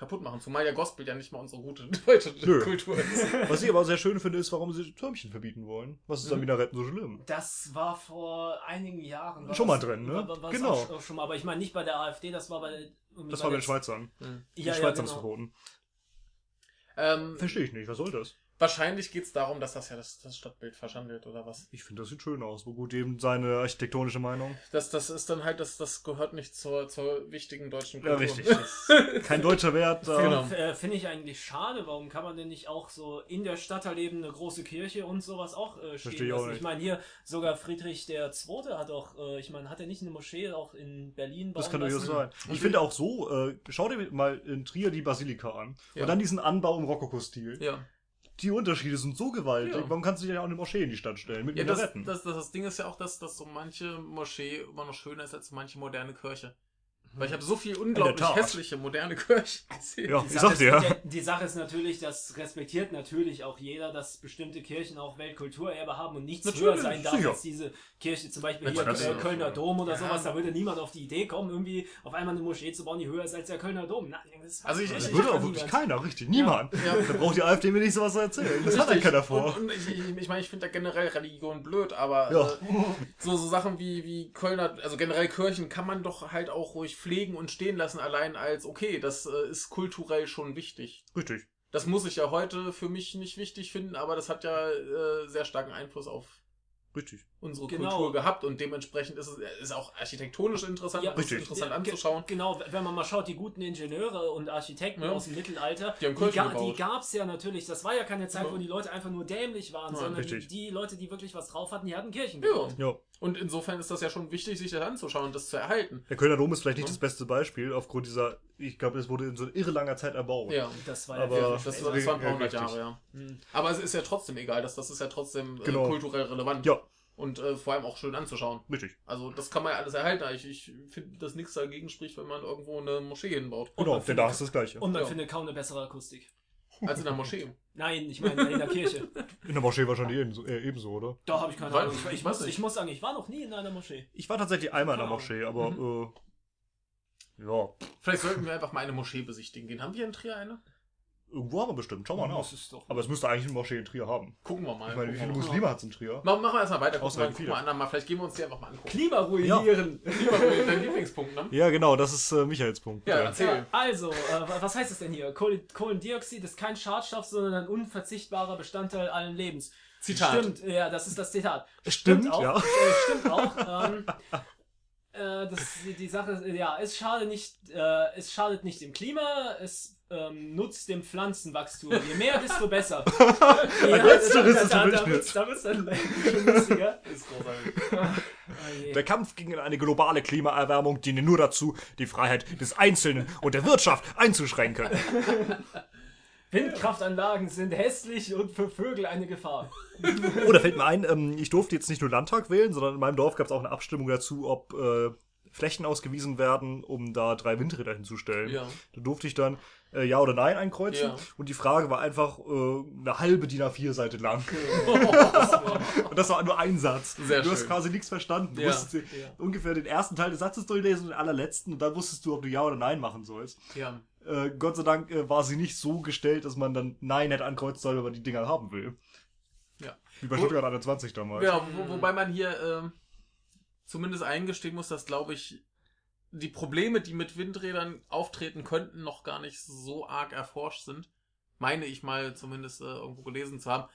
kaputt machen. Zumal ja Gospel ja nicht mal unsere gute deutsche Nö. Kultur ist. Was ich aber sehr schön finde, ist, warum sie Türmchen verbieten wollen. Was ist an Mhm. Minaretten so schlimm? Das war vor einigen Jahren. Schon mal das- drin, ne? War, war, Genau. Auch schon mal, aber ich meine nicht bei der AfD, das war bei Das bei war bei der- den Schweizern. Die Ja, Schweizer ja, es genau. verboten. ähm, Verstehe ich nicht. Was soll das? Wahrscheinlich geht es darum, dass das ja das, das Stadtbild verschandelt oder was. Ich finde, das sieht schön aus. So gut eben seine architektonische Meinung. Das, das ist dann halt, das, das gehört nicht zur, zur wichtigen deutschen Ja, Kultur. richtig. Das kein deutscher Wert. Da. Genau. Äh, Finde ich eigentlich schade. Warum kann man denn nicht auch so in der Stadt erleben eine große Kirche und sowas auch äh, stehen Verstehe ich auch lassen? Ich nicht. meine, hier sogar Friedrich der Zweite hat auch, äh, ich meine, hat er nicht eine Moschee auch in Berlin bauen Das kann lassen? durchaus sein. Ich finde auch so, äh, schau dir mal in Trier die Basilika an. Ja. Und dann diesen Anbau im Rokoko-Stil. Ja. Die Unterschiede sind so gewaltig. Ja. Warum kannst du dich ja auch eine Moschee in die Stadt stellen? Mit Ja, das, Minaretten. das, das, das Ding ist ja auch, dass, dass so manche Moschee immer noch schöner ist als manche moderne Kirche. Weil ich habe so viel unglaublich hässliche, moderne Kirchen gesehen. Ja, Die ich Sache, sag dir. ist, die, die Sache ist natürlich, das respektiert natürlich auch jeder, dass bestimmte Kirchen auch Weltkulturerbe haben und nichts Natürlich, höher sein darf sicher. als diese Kirche, zum Beispiel hier ist- Kölner Dom oder Ja. sowas, da würde niemand auf die Idee kommen, irgendwie auf einmal eine Moschee zu bauen, die höher ist als der Kölner Dom. Nein, das Also ich- das würde auch niemand. wirklich keiner, richtig. Niemand. Ja. Da braucht die AfD mir nicht sowas zu erzählen. Das hat ja Richtig. keiner vor. Und, und ich, ich, ich meine, ich finde da generell Religion blöd, aber Ja. äh, so, so Sachen wie, wie Kölner, also generell Kirchen kann man doch halt auch ruhig pflegen und stehen lassen, allein als, okay, das äh, ist kulturell schon wichtig. Richtig. Das muss ich ja heute für mich nicht wichtig finden, aber das hat ja äh, sehr starken Einfluss auf Richtig. unsere Genau. Kultur gehabt und dementsprechend ist es ist auch architektonisch interessant, Ja, es ist richtig. interessant Ja, anzuschauen. Genau, wenn man mal schaut, die guten Ingenieure und Architekten Ja. aus dem Mittelalter, Die haben die, Kirchen ga, gebaut. die gab's ja natürlich. Das war ja keine Zeit, Ja. wo die Leute einfach nur dämlich waren, Ja, sondern die, richtig. die Leute, die wirklich was drauf hatten, die hatten Kirchen Ja. gebaut. Ja. Und insofern ist das ja schon wichtig, sich das anzuschauen und das zu erhalten. Der Kölner Dom ist vielleicht nicht Ja. das beste Beispiel, aufgrund dieser, ich glaube, es wurde in so irre langer Zeit erbaut. Ja. Das war Aber- ja Das, wirklich war- das waren ein paar hundert. Jahre, ja. Hm. Aber es ist ja trotzdem egal, das, das ist ja trotzdem äh, Genau. kulturell relevant. Ja, Und äh, vor allem auch schön anzuschauen. richtig. Also das kann man ja alles erhalten. Ich, ich finde, dass nichts dagegen spricht, wenn man irgendwo eine Moschee hinbaut. Genau, denn da ist das Gleiche. Und man Ja. findet kaum eine bessere Akustik. Als in der Moschee. Nein, ich meine in der Kirche. In der Moschee wahrscheinlich ebenso, äh, ebenso oder? Da habe ich keine Ahnung. Ich, ich, weiß muss, ich muss sagen, ich war noch nie in einer Moschee. Ich war tatsächlich einmal in der Wow. Moschee, aber Mhm. äh, ja, Vielleicht sollten wir einfach mal eine Moschee besichtigen gehen. Haben wir in Trier eine? irgendwo haben wir bestimmt. Schau mal nach. Ist doch. Aber es müsste eigentlich eine Moschee in Trier haben. Gucken wir mal. Ich meine, wie viele mal. Muslime hat es in Trier? Machen, machen wir erstmal weiter. Gucken wir, gucken wir an, mal. Vielleicht gehen wir uns die einfach mal angucken. Klima ruinieren. Lieber dein Lieblingspunkt, ne? Ja, genau, das ist äh, Michaels Punkt. Ja, Ja. erzähl. Ja, also, äh, wa- was heißt es denn hier? Kohl Kohlendioxid ist kein Schadstoff, sondern ein unverzichtbarer Bestandteil allen Lebens. Zitat. Stimmt, ja, das ist das Zitat. Stimmt, auch. ja. Äh, stimmt auch. Ähm, äh, das, die, die Sache ist, ja, es schadet nicht, äh, es schadet nicht dem Klima, es ähm, nutzt dem Pflanzenwachstum. Je mehr, desto besser. ja, Letzteres ist da, da, Durchschnitt. da wird's dann schon lustiger. Ist großartig. Oh je. Der Kampf gegen eine globale Klimaerwärmung diene nur dazu, die Freiheit des Einzelnen und der Wirtschaft einzuschränken. Windkraftanlagen sind hässlich und für Vögel eine Gefahr. Oh, da fällt mir ein, ähm, ich durfte jetzt nicht nur Landtag wählen, sondern in meinem Dorf gab es auch eine Abstimmung dazu, ob äh, Flächen ausgewiesen werden, um da drei Windräder hinzustellen. Ja. Da durfte ich dann äh, Ja oder Nein einkreuzen. Ja. Und die Frage war einfach äh, eine halbe DIN A4-Seite lang. Und das war nur ein Satz. Sehr du hast schön. quasi nichts verstanden. Du Ja. musstest ungefähr den ersten Teil des Satzes durchlesen und den allerletzten und dann wusstest du, ob du Ja oder Nein machen sollst. Ja. Äh, Gott sei Dank äh, war sie nicht so gestellt, dass man dann Nein hätte ankreuzen sollen, wenn man die Dinger haben will. Ja. Wie bei Wo- Stuttgart 21 damals. Ja, wo, wobei man hier ähm, zumindest eingestehen muss, dass, glaube ich, die Probleme, die mit Windrädern auftreten könnten, noch gar nicht so arg erforscht sind. Meine ich mal zumindest äh, irgendwo gelesen zu haben.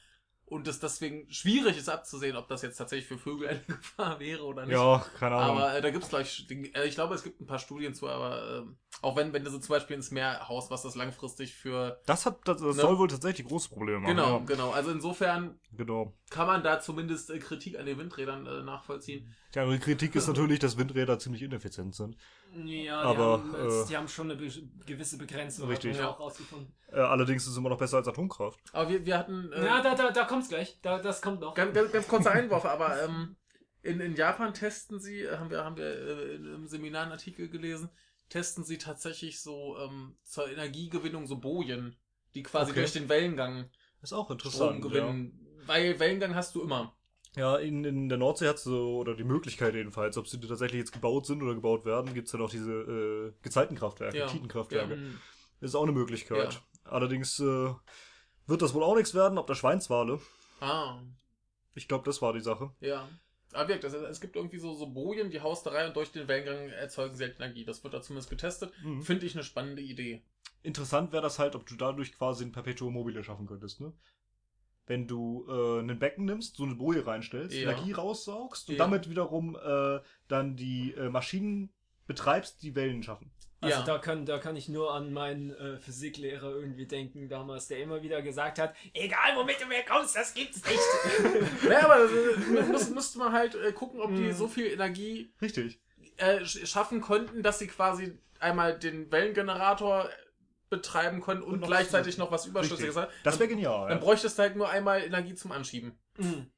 Und es deswegen schwierig ist abzusehen, ob das jetzt tatsächlich für Vögel eine Gefahr wäre oder nicht. Ja, keine Ahnung. Aber äh, da gibt's gleich, äh, ich glaube, es gibt ein paar Studien zu, aber ähm, auch wenn, wenn du so zum Beispiel ins Meer haust, was das langfristig für. das hat, das, das Ne? soll wohl tatsächlich große Probleme machen. Genau, Ja. genau. Also insofern Genau. Kann man da zumindest äh, Kritik an den Windrädern äh, nachvollziehen. Die andere Kritik ist natürlich, dass Windräder ziemlich ineffizient sind. Ja, Aber, die, haben, äh, die haben schon eine be gewisse Begrenzung. Richtig. Ja Ja. auch rausgefunden. Äh, allerdings ist es immer noch besser als Atomkraft. Aber wir, wir hatten. Äh, ja, da, da, da kommt's gleich. Da, das kommt noch. Ganz, ganz, ganz kurzer Einwurf, aber ähm, in, in Japan testen sie, äh, haben wir, haben wir äh, in einem Seminar einen Artikel gelesen, testen sie tatsächlich so ähm, zur Energiegewinnung so Bojen, die quasi Okay. durch den Wellengang Ist auch Strom interessant. Ja. Weil Wellengang hast du immer. Ja, in, in der Nordsee hat so, oder die Möglichkeit jedenfalls, ob sie tatsächlich jetzt gebaut sind oder gebaut werden, gibt's dann auch diese äh, Gezeitenkraftwerke, Ja. Titankraftwerke. Hm. Das ist auch eine Möglichkeit. Allerdings äh, wird das wohl auch nichts werden, ob der Schweinswale. Ah, Ich glaube, das war die Sache. ja. Aber wirkt, also, es gibt irgendwie so, so Bojen, die haust du rein und durch den Wellengang erzeugen sie halt Energie. Das wird da zumindest getestet. Mhm. Finde ich eine spannende Idee. Interessant wäre das halt, ob du dadurch quasi ein Perpetuum mobile schaffen könntest, ne? Wenn du äh, ein Becken nimmst, so eine Boje reinstellst, Ja. Energie raussaugst und Ja. damit wiederum äh, dann die äh, Maschinen betreibst, die Wellen schaffen. Also Ja. da, kann, da kann ich nur an meinen äh, Physiklehrer irgendwie denken damals, der immer wieder gesagt hat, egal womit du mir kommst, das gibt's nicht. Naja, aber äh, muss, müsste man halt äh, gucken, ob die Mhm. so viel Energie Richtig. äh, sch- schaffen konnten, dass sie quasi einmal den Wellengenerator betreiben können und, Und noch gleichzeitig noch was Überschüssiges haben. Das wäre Dann, genial. dann Ja. bräuchtest du halt nur einmal Energie zum Anschieben. Mhm.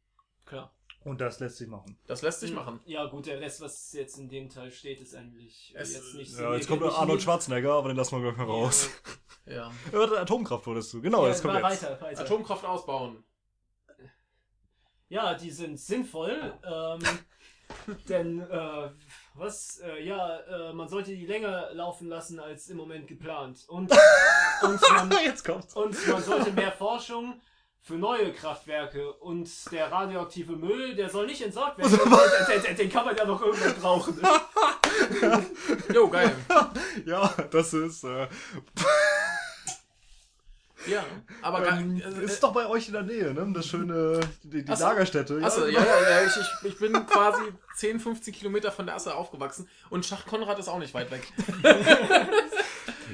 Klar. Und das lässt sich machen. Das lässt sich Hm, machen. Ja, gut, der Rest, was jetzt in dem Teil steht, ist eigentlich Es- jetzt nicht Ja, jetzt kommt Arnold Schwarzenegger, aber den lassen wir gleich mal raus. Ja. Ja, Atomkraft wurdest du. Genau, Ja, das kommt jetzt. weiter, weiter. Atomkraft ausbauen. Ja, die sind sinnvoll, ähm, denn äh, was, äh, ja, äh, man sollte die länger laufen lassen als im Moment geplant. Und, und, man, jetzt kommt's. und man sollte mehr Forschung für neue Kraftwerke und der radioaktive Müll, der soll nicht entsorgt werden. den, den, den kann man ja noch irgendwann brauchen. Jo, geil. Ja, das ist. Äh, Ja, aber gar, ähm, also, ist doch bei euch in der Nähe, ne? Das schöne. Die, die so. Lagerstätte. Achso, ja, ja, ja, ich, ich, ich bin quasi 10, 15 Kilometer von der Asse aufgewachsen und Schacht Konrad ist auch nicht weit weg.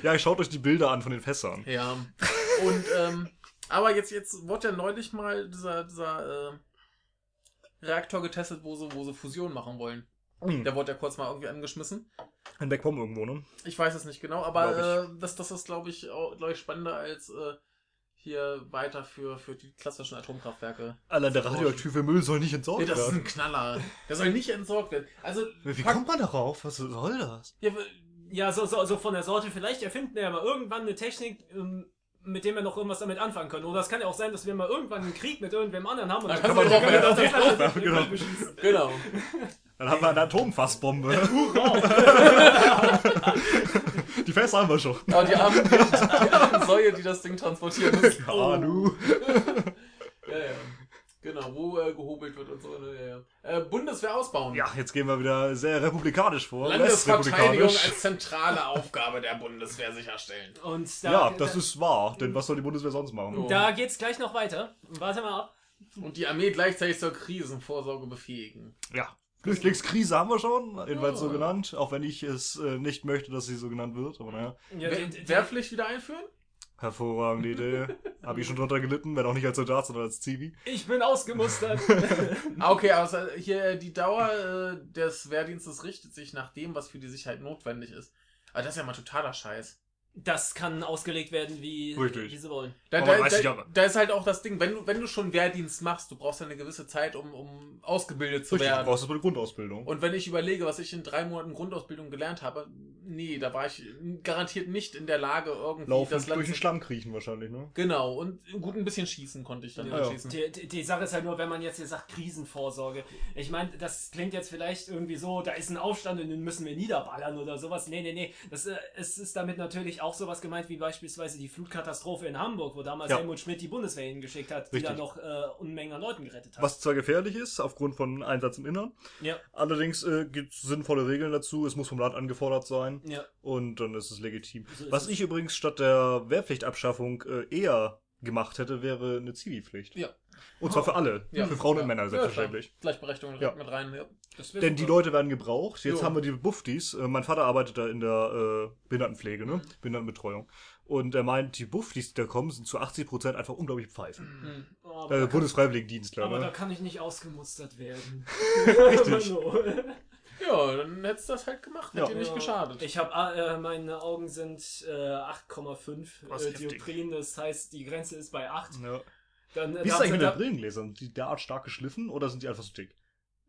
Ja, schaut euch die Bilder an von den Fässern. Ja. Und, ähm, aber jetzt, jetzt wurde ja neulich mal dieser, dieser, äh, Reaktor getestet, wo sie, wo sie Fusion machen wollen. Mhm. Der wurde ja kurz mal irgendwie angeschmissen. In Beckpom irgendwo, ne? Ich weiß es nicht genau, aber Glaub äh, das, das ist, glaube ich, auch, glaub ich, spannender als äh, hier weiter für, für die klassischen Atomkraftwerke. Allein der radioaktive Müll soll nicht entsorgt Nee, das ist werden. ein Knaller. Der soll nicht entsorgt werden. Also, Wie kommt man darauf? Was soll das? ja, Ja, so, so, so von der Sorte. Vielleicht erfinden wir ja mal irgendwann eine Technik, ähm, mit dem wir noch irgendwas damit anfangen können. Oder es kann ja auch sein, dass wir mal irgendwann einen Krieg mit irgendwem anderen haben. Und Dann dann kann man wir- drauf können wir werfen. das Drauf werfen, genau. genau. Dann haben wir eine Atomfassbombe. die Fässer haben wir schon. Aber die armen, die, die armen Säue, die das Ding transportieren müssen. Ah, du. Wo äh, gehobelt wird und so. Ne? Ja, ja. Äh, Bundeswehr ausbauen. Ja, jetzt gehen wir wieder sehr republikanisch vor. Landesverteidigung als zentrale Aufgabe der Bundeswehr sicherstellen. Und da, Ja, das da, ist wahr. Denn was soll die Bundeswehr sonst machen? Oh. da geht's gleich noch weiter. Warte mal ab. Und die Armee gleichzeitig zur Krisenvorsorge befähigen. Ja. Flüchtlingskrise haben wir schon, jedenfalls so Ja. genannt, auch wenn ich es äh, nicht möchte, dass sie so genannt wird, aber naja. Ja, Wehrpflicht wieder einführen? Hervorragende Idee. Habe ich schon drunter gelitten, wenn auch nicht als Soldat, sondern als Zivi. ich bin ausgemustert. Ah, okay, aber es- hier die Dauer äh, des Wehrdienstes richtet sich nach dem, was für die Sicherheit notwendig ist. Aber das ist ja mal totaler Scheiß. Das kann ausgelegt werden, wie, Richtig. wie sie wollen. Da, da, 30 da, da ist halt auch das Ding, wenn du, wenn du schon Wehrdienst machst, du brauchst ja eine gewisse Zeit, um, um ausgebildet zu Richtig, du werden. brauchst das für eine Grundausbildung. Und wenn ich überlege, was ich in drei Monaten Grundausbildung gelernt habe, nee, da war ich garantiert nicht in der Lage, irgendwie Laufen das Land durch den Schlamm kriechen wahrscheinlich, ne? Genau, und gut ein bisschen schießen konnte ich dann Ja, ja, ja. schießen. Die, die, die Sache ist halt nur, wenn man jetzt hier sagt Krisenvorsorge. Ich meine, das klingt jetzt vielleicht irgendwie so, da ist ein Aufstand und den müssen wir niederballern oder sowas. Nee, nee, nee. Das, äh, es ist damit natürlich auch sowas gemeint wie beispielsweise die Flutkatastrophe in Hamburg, wo damals Ja. Helmut Schmidt die Bundeswehr hingeschickt hat, die Richtig. dann noch äh, Unmengen an Leuten gerettet hat. Was zwar gefährlich ist, aufgrund von Einsatz im Innern. Ja, Allerdings äh, gibt es sinnvolle Regeln dazu. Es muss vom Land angefordert sein. ja. Und dann ist es legitim. So ist Was es. ich übrigens statt der Wehrpflichtabschaffung äh, eher gemacht hätte, wäre eine Zivilpflicht. Ja. Und zwar für alle. Ja. Für Frauen Ja. und Männer, Ja, selbstverständlich. klar. Gleichberechtigung Ja. direkt mit rein. Ja. Denn die. Leute werden gebraucht. Jetzt Jo. haben wir die Buffdies. Äh, mein Vater arbeitet da in der äh, Behindertenpflege, ne? Behindertenbetreuung. Und er meint, die Buffdies, die da kommen, sind zu 80% einfach unglaublich Pfeifen. Hm. Aber, Äh, da kann, Bundesfreiwilligendienstler, aber da ne? kann ich nicht ausgemustert werden. Richtig. Ja, dann hättest du das halt gemacht. Hätte Ja. dir nicht geschadet. Ich habe, äh, meine Augen sind äh, 8,5 Was äh. Dioptrien, das heißt, die Grenze ist bei 8. Ja. Dann, äh, Wie ist es eigentlich mit den Brillengläsern? Sind die derart stark geschliffen oder sind die einfach so dick?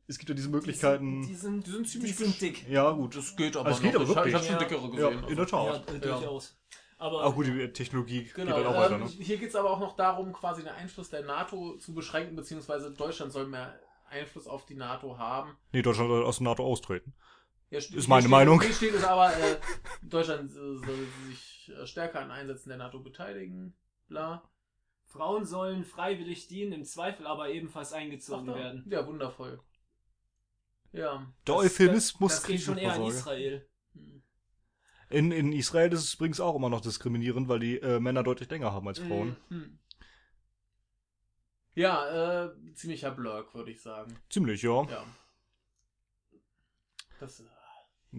Es gibt ja diese Möglichkeiten. Die sind, die sind, Die sind ziemlich die sind dick. ja, gut. das geht aber Also es geht noch. aber ich hab- ich wirklich. habe schon Ja. dickere Ja, gesehen. in der Ja, Tat. äh, durchaus. Aber Auch gut, die Technologie Genau, geht halt auch weiter, ähm, ne? hier geht es aber auch noch darum, quasi den Einfluss der NATO zu beschränken, beziehungsweise Deutschland soll mehr Einfluss auf die NATO haben. Nee, Deutschland soll aus der NATO austreten. Ja, st- Ist hier meine steht, Meinung. Hier steht es aber, äh, Deutschland äh, soll sich stärker an Einsätzen der NATO beteiligen. Bla. Frauen sollen freiwillig dienen, im Zweifel aber ebenfalls Ach, eingezogen da. werden. Ja, wundervoll. Ja. Der Das- Euphemismus Das geht schon eher in. Israel. Hm. In, in Israel ist es übrigens auch immer noch diskriminierend, weil die äh, Männer deutlich länger haben als Frauen. Hm. Ja, äh, ziemlicher Blurk, würde ich sagen. Ziemlich, ja. Ja. Das, äh,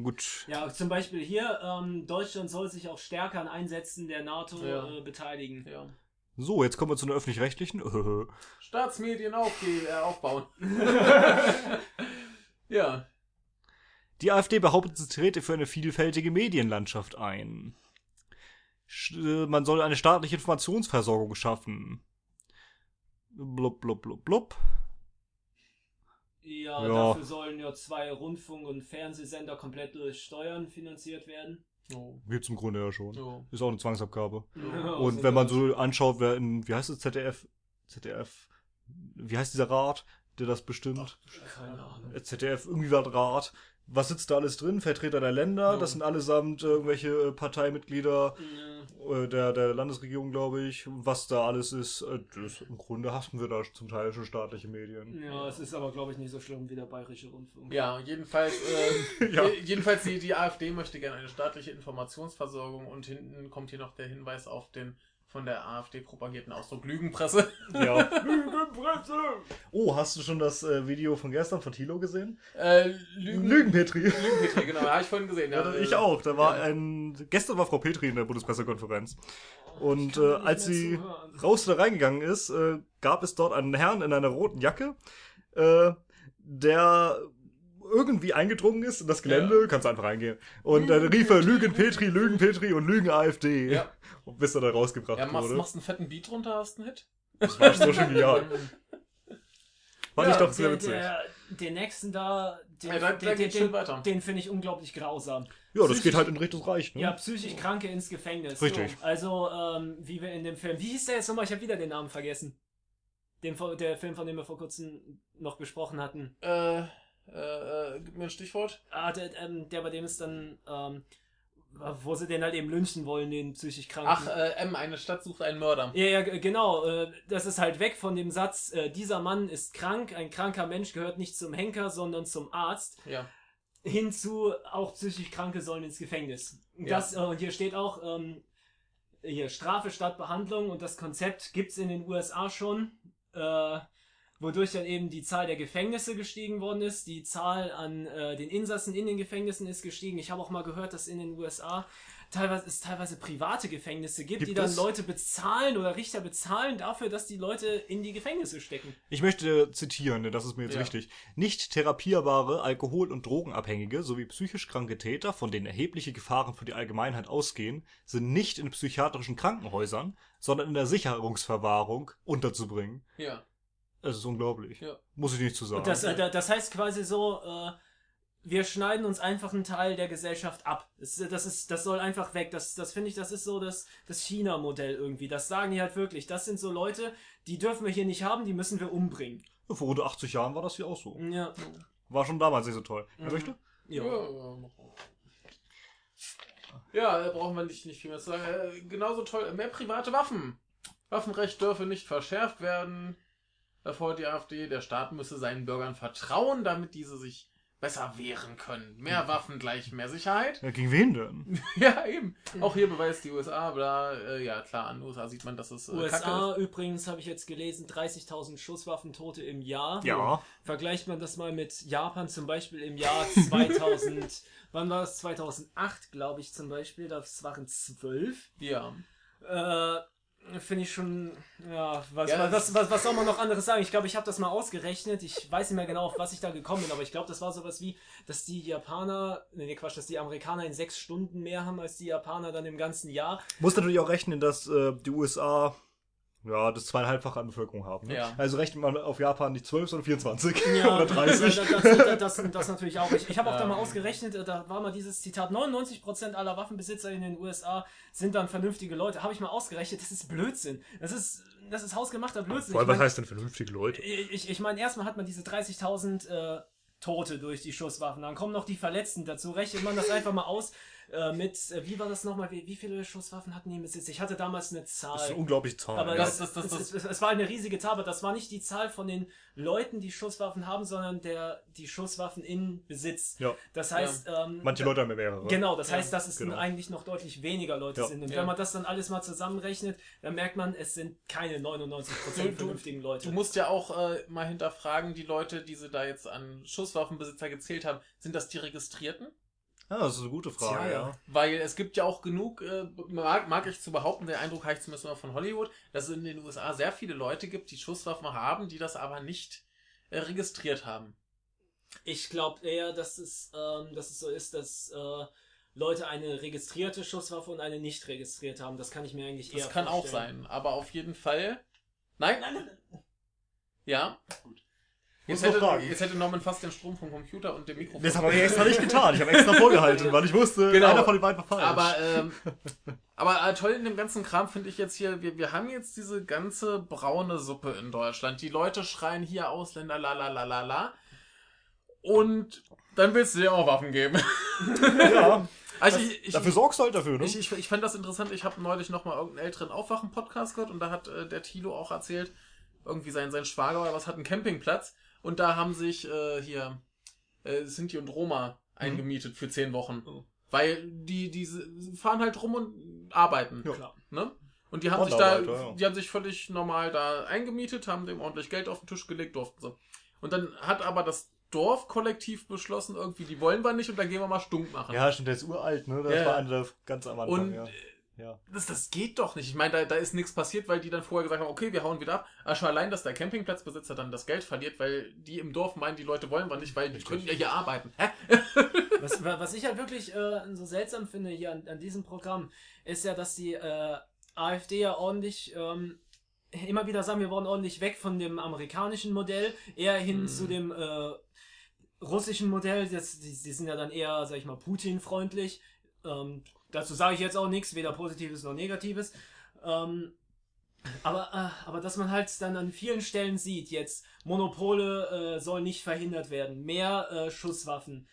Gut. Ja, zum Beispiel hier, ähm, Deutschland soll sich auch stärker an Einsätzen der NATO Ja. äh, beteiligen. ja. So, jetzt kommen wir zu einer öffentlich-rechtlichen. Staatsmedien aufge äh, aufbauen. ja. Die AfD behauptet, sie trete für eine vielfältige Medienlandschaft ein. Äh, Man soll eine staatliche Informationsversorgung schaffen. Blub, blub, blub, blub. Ja, Ja. dafür sollen ja zwei Rundfunk- und Fernsehsender komplett durch Steuern finanziert werden. Jo. Gibt's im Grunde ja schon. Jo. Ist auch eine Zwangsabgabe. Ja, Und wenn man so anschaut, wer in, wie heißt es, ZDF, ZDF, wie heißt dieser Rat, der das bestimmt? Keine Ahnung. Äh, ZDF, irgendwie war Rat. Was sitzt da alles drin? Vertreter der Länder, das sind allesamt äh, irgendwelche äh, Parteimitglieder Ja. äh, der, der Landesregierung, glaube ich. Was da alles ist, äh, das, im Grunde hassen wir da zum Teil schon staatliche Medien. Ja, es ist aber, glaube ich, nicht so schlimm wie der Bayerische Rundfunk. Ja, jedenfalls, ähm, Ja. je- jedenfalls die, die AfD möchte gerne eine staatliche Informationsversorgung und hinten kommt hier noch der Hinweis auf den von der AfD propagierten Ausdruck Lügenpresse. Ja. oh, hast du schon das äh, Video von gestern von Thilo gesehen? Äh, Lügen, Lügenpetri. Lügenpetri, genau, habe ich vorhin gesehen. Ja, äh, ich auch. Da war ja. ein. Gestern war Frau Petri in der Bundespressekonferenz. Und Ich kann äh, als sie zuhören. raus oder reingegangen ist, äh, gab es dort einen Herrn in einer roten Jacke, äh, der irgendwie eingedrungen ist in das Gelände, kannst einfach reingehen. Und dann rief er Lügen Petri, Lügen Petri und Lügen AfD. Ja. Und bis er da rausgebracht Ja, machst, wurde. machst einen fetten Beat drunter, hast einen Hit. Das war so schon genial. Fand Ja, ich doch sehr der, witzig. der, den nächsten da, den, Ja, da- da den, den, weiter. den finde ich unglaublich grausam. ja, das psychisch- geht halt in Richtung Reich, ne? Ja, psychisch Kranke ins Gefängnis. Richtig. So, also, ähm, wie wir in dem Film. Wie hieß der jetzt nochmal? Ich habe wieder den Namen vergessen. Den, vor- der Film, von dem wir vor kurzem noch gesprochen hatten. Äh, äh, äh, gib mir ein Stichwort. Ah, der, ähm, der bei dem ist dann, ähm, wo sie den halt eben lynchen wollen, den psychisch Kranken. Ach, äh, M, eine Stadt sucht einen Mörder. Ja, ja, genau. äh, Das ist halt weg von dem Satz, äh, dieser Mann ist krank, ein kranker Mensch gehört nicht zum Henker, sondern zum Arzt. Ja. Hinzu, auch psychisch Kranke sollen ins Gefängnis. Das, äh, und hier steht auch, ähm, hier Strafe statt Behandlung und das Konzept gibt's in den USA schon, äh, wodurch dann eben die Zahl der Gefängnisse gestiegen worden ist, die Zahl an äh, den Insassen in den Gefängnissen ist gestiegen. Ich habe auch mal gehört, dass in den USA teilweise es teilweise private Gefängnisse gibt, Gibt die dann es? Leute bezahlen oder Richter bezahlen dafür, dass die Leute in die Gefängnisse stecken. Ich möchte zitieren, denn das ist mir jetzt Ja. wichtig. Nicht therapierbare Alkohol- und Drogenabhängige sowie psychisch kranke Täter, von denen erhebliche Gefahren für die Allgemeinheit ausgehen, sind nicht in psychiatrischen Krankenhäusern, sondern in der Sicherungsverwahrung unterzubringen. Ja. Es ist unglaublich. Ja. Muss ich nicht zu sagen. Das, äh, da- das heißt quasi so, äh, wir schneiden uns einfach einen Teil der Gesellschaft ab. Das, das, ist, das soll einfach weg. Das, das finde ich, das ist so das, das China-Modell irgendwie. Das sagen die halt wirklich. Das sind so Leute, die dürfen wir hier nicht haben, die müssen wir umbringen. Vor rund 80 Jahren war das hier auch so. Ja. War schon damals nicht so toll. Wer Mhm. möchte? Ja. ja. Ja, da brauchen wir nicht, nicht viel mehr zu sagen. Äh, genauso toll, mehr private Waffen. Waffenrecht dürfe nicht verschärft werden. Da fordert die AfD, der Staat müsse seinen Bürgern vertrauen, damit diese sich besser wehren können. Mehr Waffen gleich mehr Sicherheit. Ja, gegen wen denn? ja, eben. Auch hier beweist die USA, bla, äh, ja klar, an den USA sieht man, dass es äh, Kacke USA übrigens habe ich jetzt gelesen, 30.000 Schusswaffentote im Jahr. Ja. Vergleicht man das mal mit Japan zum Beispiel im Jahr 2000, wann war es? 2008, glaube ich zum Beispiel, das waren zwölf. ist. Ja. Äh, Finde ich schon, ja, was, Ja, was, was, was soll man noch anderes sagen? Ich glaube, ich habe das mal ausgerechnet. Ich weiß nicht mehr genau, auf was ich da gekommen bin, aber ich glaube, das war sowas wie, dass die Japaner, nee, nee, Quatsch, dass die Amerikaner in sechs Stunden mehr haben als die Japaner dann im ganzen Jahr. Muss natürlich auch rechnen, dass äh, die USA ja, das zweieinhalbfache an Bevölkerung haben. Ne? Ja. Also rechnet man auf Japan nicht 12, sondern 24 Ja, oder 30. Das, das, das, das natürlich auch. Ich, ich habe auch da mal ausgerechnet, äh, da war mal dieses Zitat, 99% aller Waffenbesitzer in den USA sind dann vernünftige Leute. Habe ich mal ausgerechnet, das ist Blödsinn. Das ist, das ist hausgemachter Blödsinn. Vor allem, Ich was mein- heißt denn vernünftige Leute? ich, ich meine, erstmal hat man diese 30.000 äh, Tote durch die Schusswaffen. Dann kommen noch die Verletzten dazu. Rechnet man das einfach mal aus äh, mit, äh, wie war das nochmal? Wie, wie viele Schusswaffen hatten die im Besitz? Ich hatte damals eine Zahl. Das ist eine unglaubliche Zahl. Aber ja. das, Das- das- das- es, es, war eine riesige Zahl, aber das war nicht die Zahl von den Leuten, die Schusswaffen haben, sondern der die Schusswaffen in Besitz. ja. Das heißt, ähm, Manche Leute haben ja mehrere. Genau, das Ja, heißt, dass es genau. eigentlich noch deutlich weniger Leute Ja. sind. Und Ja. wenn man das dann alles mal zusammenrechnet, dann merkt man, es sind keine 99% Du- du- vernünftigen Leute. Du musst ja auch äh, mal hinterfragen, die Leute, die sie da jetzt an Schusswaffenbesitzer gezählt haben, sind das die Registrierten? Ja, das ist eine gute Frage, Tja, ja. Weil es gibt ja auch genug, äh, mag, mag ich zu behaupten, den Eindruck habe ich zumindest immer von Hollywood, dass es in den USA sehr viele Leute gibt, die Schusswaffen haben, die das aber nicht äh, registriert haben. Ich glaube eher, dass es, ähm, dass es so ist, dass äh, Leute eine registrierte Schusswaffe und eine nicht registrierte haben. Das kann ich mir eigentlich eher Das kann auch vorstellen. sein, aber auf jeden Fall. Nein, nein, nein. nein. Ja, gut. Jetzt hätte, fragen. jetzt hätte Norman fast den Strom vom Computer und dem Mikrofon. Das habe ich extra nicht getan. Ich habe extra vorgehalten, weil ich wusste, Genau. einer von den beiden war falsch. Aber, ähm, aber äh, toll in dem ganzen Kram finde ich jetzt hier, wir, wir haben jetzt diese ganze braune Suppe in Deutschland. Die Leute schreien hier Ausländer, la la la la la. Und dann willst du dir auch Waffen geben. ja, Also ich, ich, dafür sorgst du halt dafür, ne? ich, ich, ich fand das interessant. Ich habe neulich noch mal irgendeinen älteren Aufwachen-Podcast gehört und da hat äh, der Tilo auch erzählt, irgendwie sein, sein Schwager oder was hat einen Campingplatz und da haben sich äh, hier äh, Sinti und Roma eingemietet für zehn Wochen. Oh. Weil die, die fahren halt rum und arbeiten. Ja. Klar. Ne? Und die haben sich da, Wanderarbeiter, ja. die haben sich völlig normal da eingemietet, haben dem ordentlich Geld auf den Tisch gelegt, durften sie. Und dann hat aber das Dorfkollektiv beschlossen, irgendwie, die wollen wir nicht und dann gehen wir mal stunk machen. Ja, stimmt, der ist uralt, ne? Das Ja. war einer der ganz am Anfang, Und ja. Ja. das, das geht doch nicht. Ich meine, da, da ist nichts passiert, weil die dann vorher gesagt haben, okay, wir hauen wieder ab. Aber schon allein, dass der Campingplatzbesitzer dann das Geld verliert, weil die im Dorf meinen, die Leute wollen wir nicht, weil die können ja hier arbeiten. Hä? Was, was ich halt wirklich äh, so seltsam finde hier an, an diesem Programm, ist ja, dass die äh, AfD ja ordentlich ähm, immer wieder sagen, wir wollen ordentlich weg von dem amerikanischen Modell, eher hin Mhm. zu dem äh, russischen Modell. Das, die, die sind ja dann eher, sag ich mal, Putin-freundlich. Ähm, dazu sage ich jetzt auch nichts, weder Positives noch Negatives. Ähm, aber, äh, aber dass man halt dann an vielen Stellen sieht, jetzt Monopole äh, sollen nicht verhindert werden, mehr äh, Schusswaffen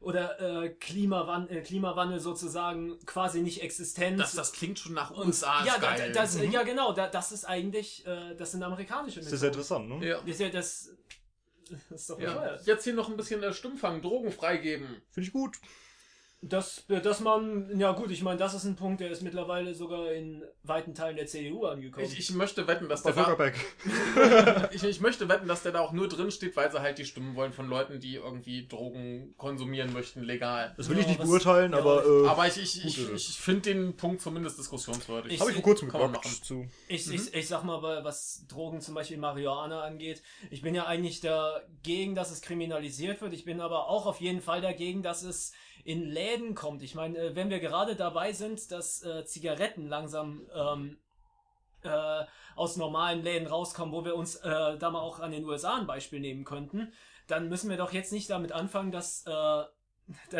oder äh, Klimawan äh, Klimawandel sozusagen quasi nicht existent. Das, das klingt schon nach Und- USA. ja, da, Style. das, Mhm. ja, genau, da, das ist eigentlich, äh, das sind amerikanische Das ist interessant, ne? ja. Das ist ja das, das ist doch Ja. Jetzt hier noch ein bisschen äh, Stimmfang, Drogen freigeben. Finde ich gut. Dass, dass man, ja gut, ich meine, das ist ein Punkt, der ist mittlerweile sogar in weiten Teilen der CDU angekommen. Ich, ich möchte wetten, dass der da, ich, ich möchte wetten, dass der da auch nur drin steht, weil sie halt die Stimmen wollen von Leuten, die irgendwie Drogen konsumieren möchten, legal. Das will Ja, ich nicht was- beurteilen, ja, aber äh, Aber ich, ich, ich, es. ich finde den Punkt zumindest diskussionswürdig. Ich- habe ich vor kurzem kann man geblockt machen. zu. Ich, Mhm. ich, ich sag mal, was Drogen, zum Beispiel Marihuana angeht, ich bin ja eigentlich dagegen, dass es kriminalisiert wird. Ich bin aber auch auf jeden Fall dagegen, dass es in Läden kommt. Ich meine, äh, wenn wir gerade dabei sind, dass äh, Zigaretten langsam ähm, äh, aus normalen Läden rauskommen, wo wir uns äh, da mal auch an den USA ein Beispiel nehmen könnten, dann müssen wir doch jetzt nicht damit anfangen, dass äh,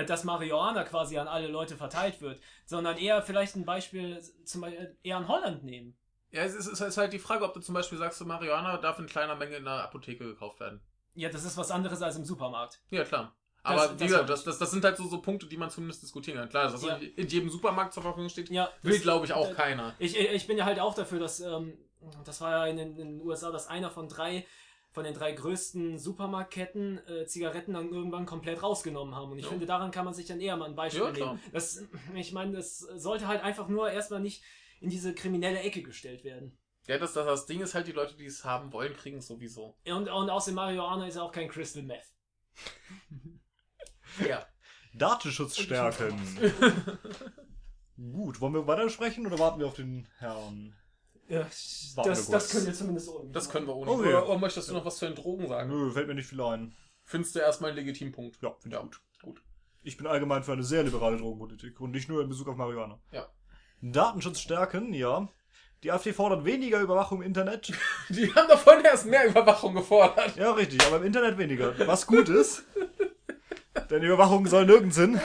dass Marihuana quasi an alle Leute verteilt wird, sondern eher vielleicht ein Beispiel zum Beispiel eher an Holland nehmen. Ja, es ist, es ist halt die Frage, ob du zum Beispiel sagst, Marihuana darf in kleiner Menge in der Apotheke gekauft werden. Ja, das ist was anderes als im Supermarkt. Ja, klar. Aber das wie gesagt, das, das, das sind halt so, so Punkte, die man zumindest diskutieren kann. Klar, dass das Ja. in jedem Supermarkt zur Verfügung steht, Ja, will, glaube ich, auch äh, keiner. Ich, ich bin ja halt auch dafür, dass, ähm, das war ja in den, in den USA, dass einer von drei, von den drei größten Supermarktketten äh, Zigaretten dann irgendwann komplett rausgenommen haben. Und ich Ja. finde, daran kann man sich dann eher mal ein Beispiel Ja, nehmen. Das, ich meine, das sollte halt einfach nur erstmal nicht in diese kriminelle Ecke gestellt werden. Ja, das, das, das Ding ist halt, die Leute, die es haben wollen, kriegen es sowieso. Und, und außerdem Marihuana ist ja auch kein Crystal Meth. Ja. Datenschutz stärken. Gut, wollen wir weiter sprechen oder warten wir auf den Herrn? Ja, Warten das, das können wir zumindest ohne. Das können wir ohne. Okay. Oder, oder möchtest du noch was zu den Drogen sagen? Nö, fällt mir nicht viel ein. Findest du erstmal einen legitimen Punkt? Ja, finde ich Ja, gut. gut. Ich bin allgemein für eine sehr liberale Drogenpolitik und nicht nur in Bezug auf Marihuana. Ja. Datenschutz stärken, ja. Die AfD fordert weniger Überwachung im Internet. Die haben doch vorhin erst mehr Überwachung gefordert. Ja, richtig, aber im Internet weniger. Was gut ist. Denn Überwachung soll nirgends hin.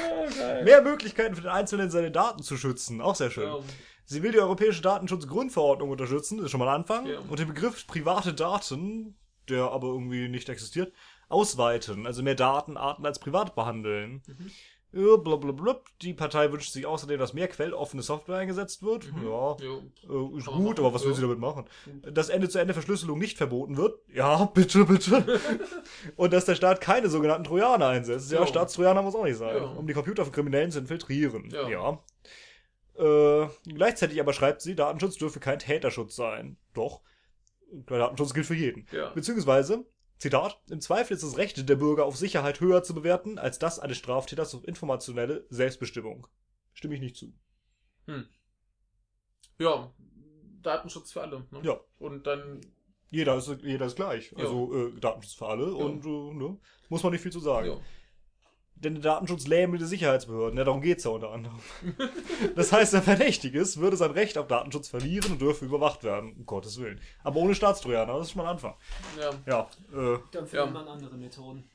Mehr Möglichkeiten für den Einzelnen, seine Daten zu schützen. Auch sehr schön. Ja. Sie will die Europäische Datenschutzgrundverordnung unterstützen, das ist schon mal ein Anfang. Ja. Und den Begriff private Daten, der aber irgendwie nicht existiert, ausweiten. Also mehr Datenarten als privat behandeln. Mhm. Ja, blablabla. Die Partei wünscht sich außerdem, dass mehr quelloffene Software eingesetzt wird. Mhm. Ja, Jo. äh, ist gut, aber was will ja. sie damit machen? Dass Ende-zu-Ende-Verschlüsselung nicht verboten wird? Ja, bitte, bitte. Und dass der Staat keine sogenannten Trojaner einsetzt. Ja, Jo. Staatstrojaner muss auch nicht sein. Ja. Um die Computer von Kriminellen zu infiltrieren. Ja. ja. Äh, gleichzeitig aber schreibt sie, Datenschutz dürfe kein Täterschutz sein. Doch. Datenschutz gilt für jeden. Ja. Beziehungsweise, Zitat, im Zweifel ist das Recht der Bürger auf Sicherheit höher zu bewerten, als das eines Straftäters auf informationelle Selbstbestimmung. Stimme ich nicht zu. Ja. Datenschutz für alle. Ne? Ja. Und dann, Jeder ist, jeder ist gleich. Ja. Also äh, Datenschutz für alle und äh, ne, muss man nicht viel zu sagen. ja. Denn der Datenschutz lähme die Sicherheitsbehörden. Ja, darum geht's ja unter anderem. Das heißt, der Verdächtige würde sein Recht auf Datenschutz verlieren und dürfe überwacht werden. Um Gottes Willen. Aber ohne Staatstrojaner, das ist schon mal ein Anfang. Ja, Ja, äh, Dann findet Ja. man andere Methoden.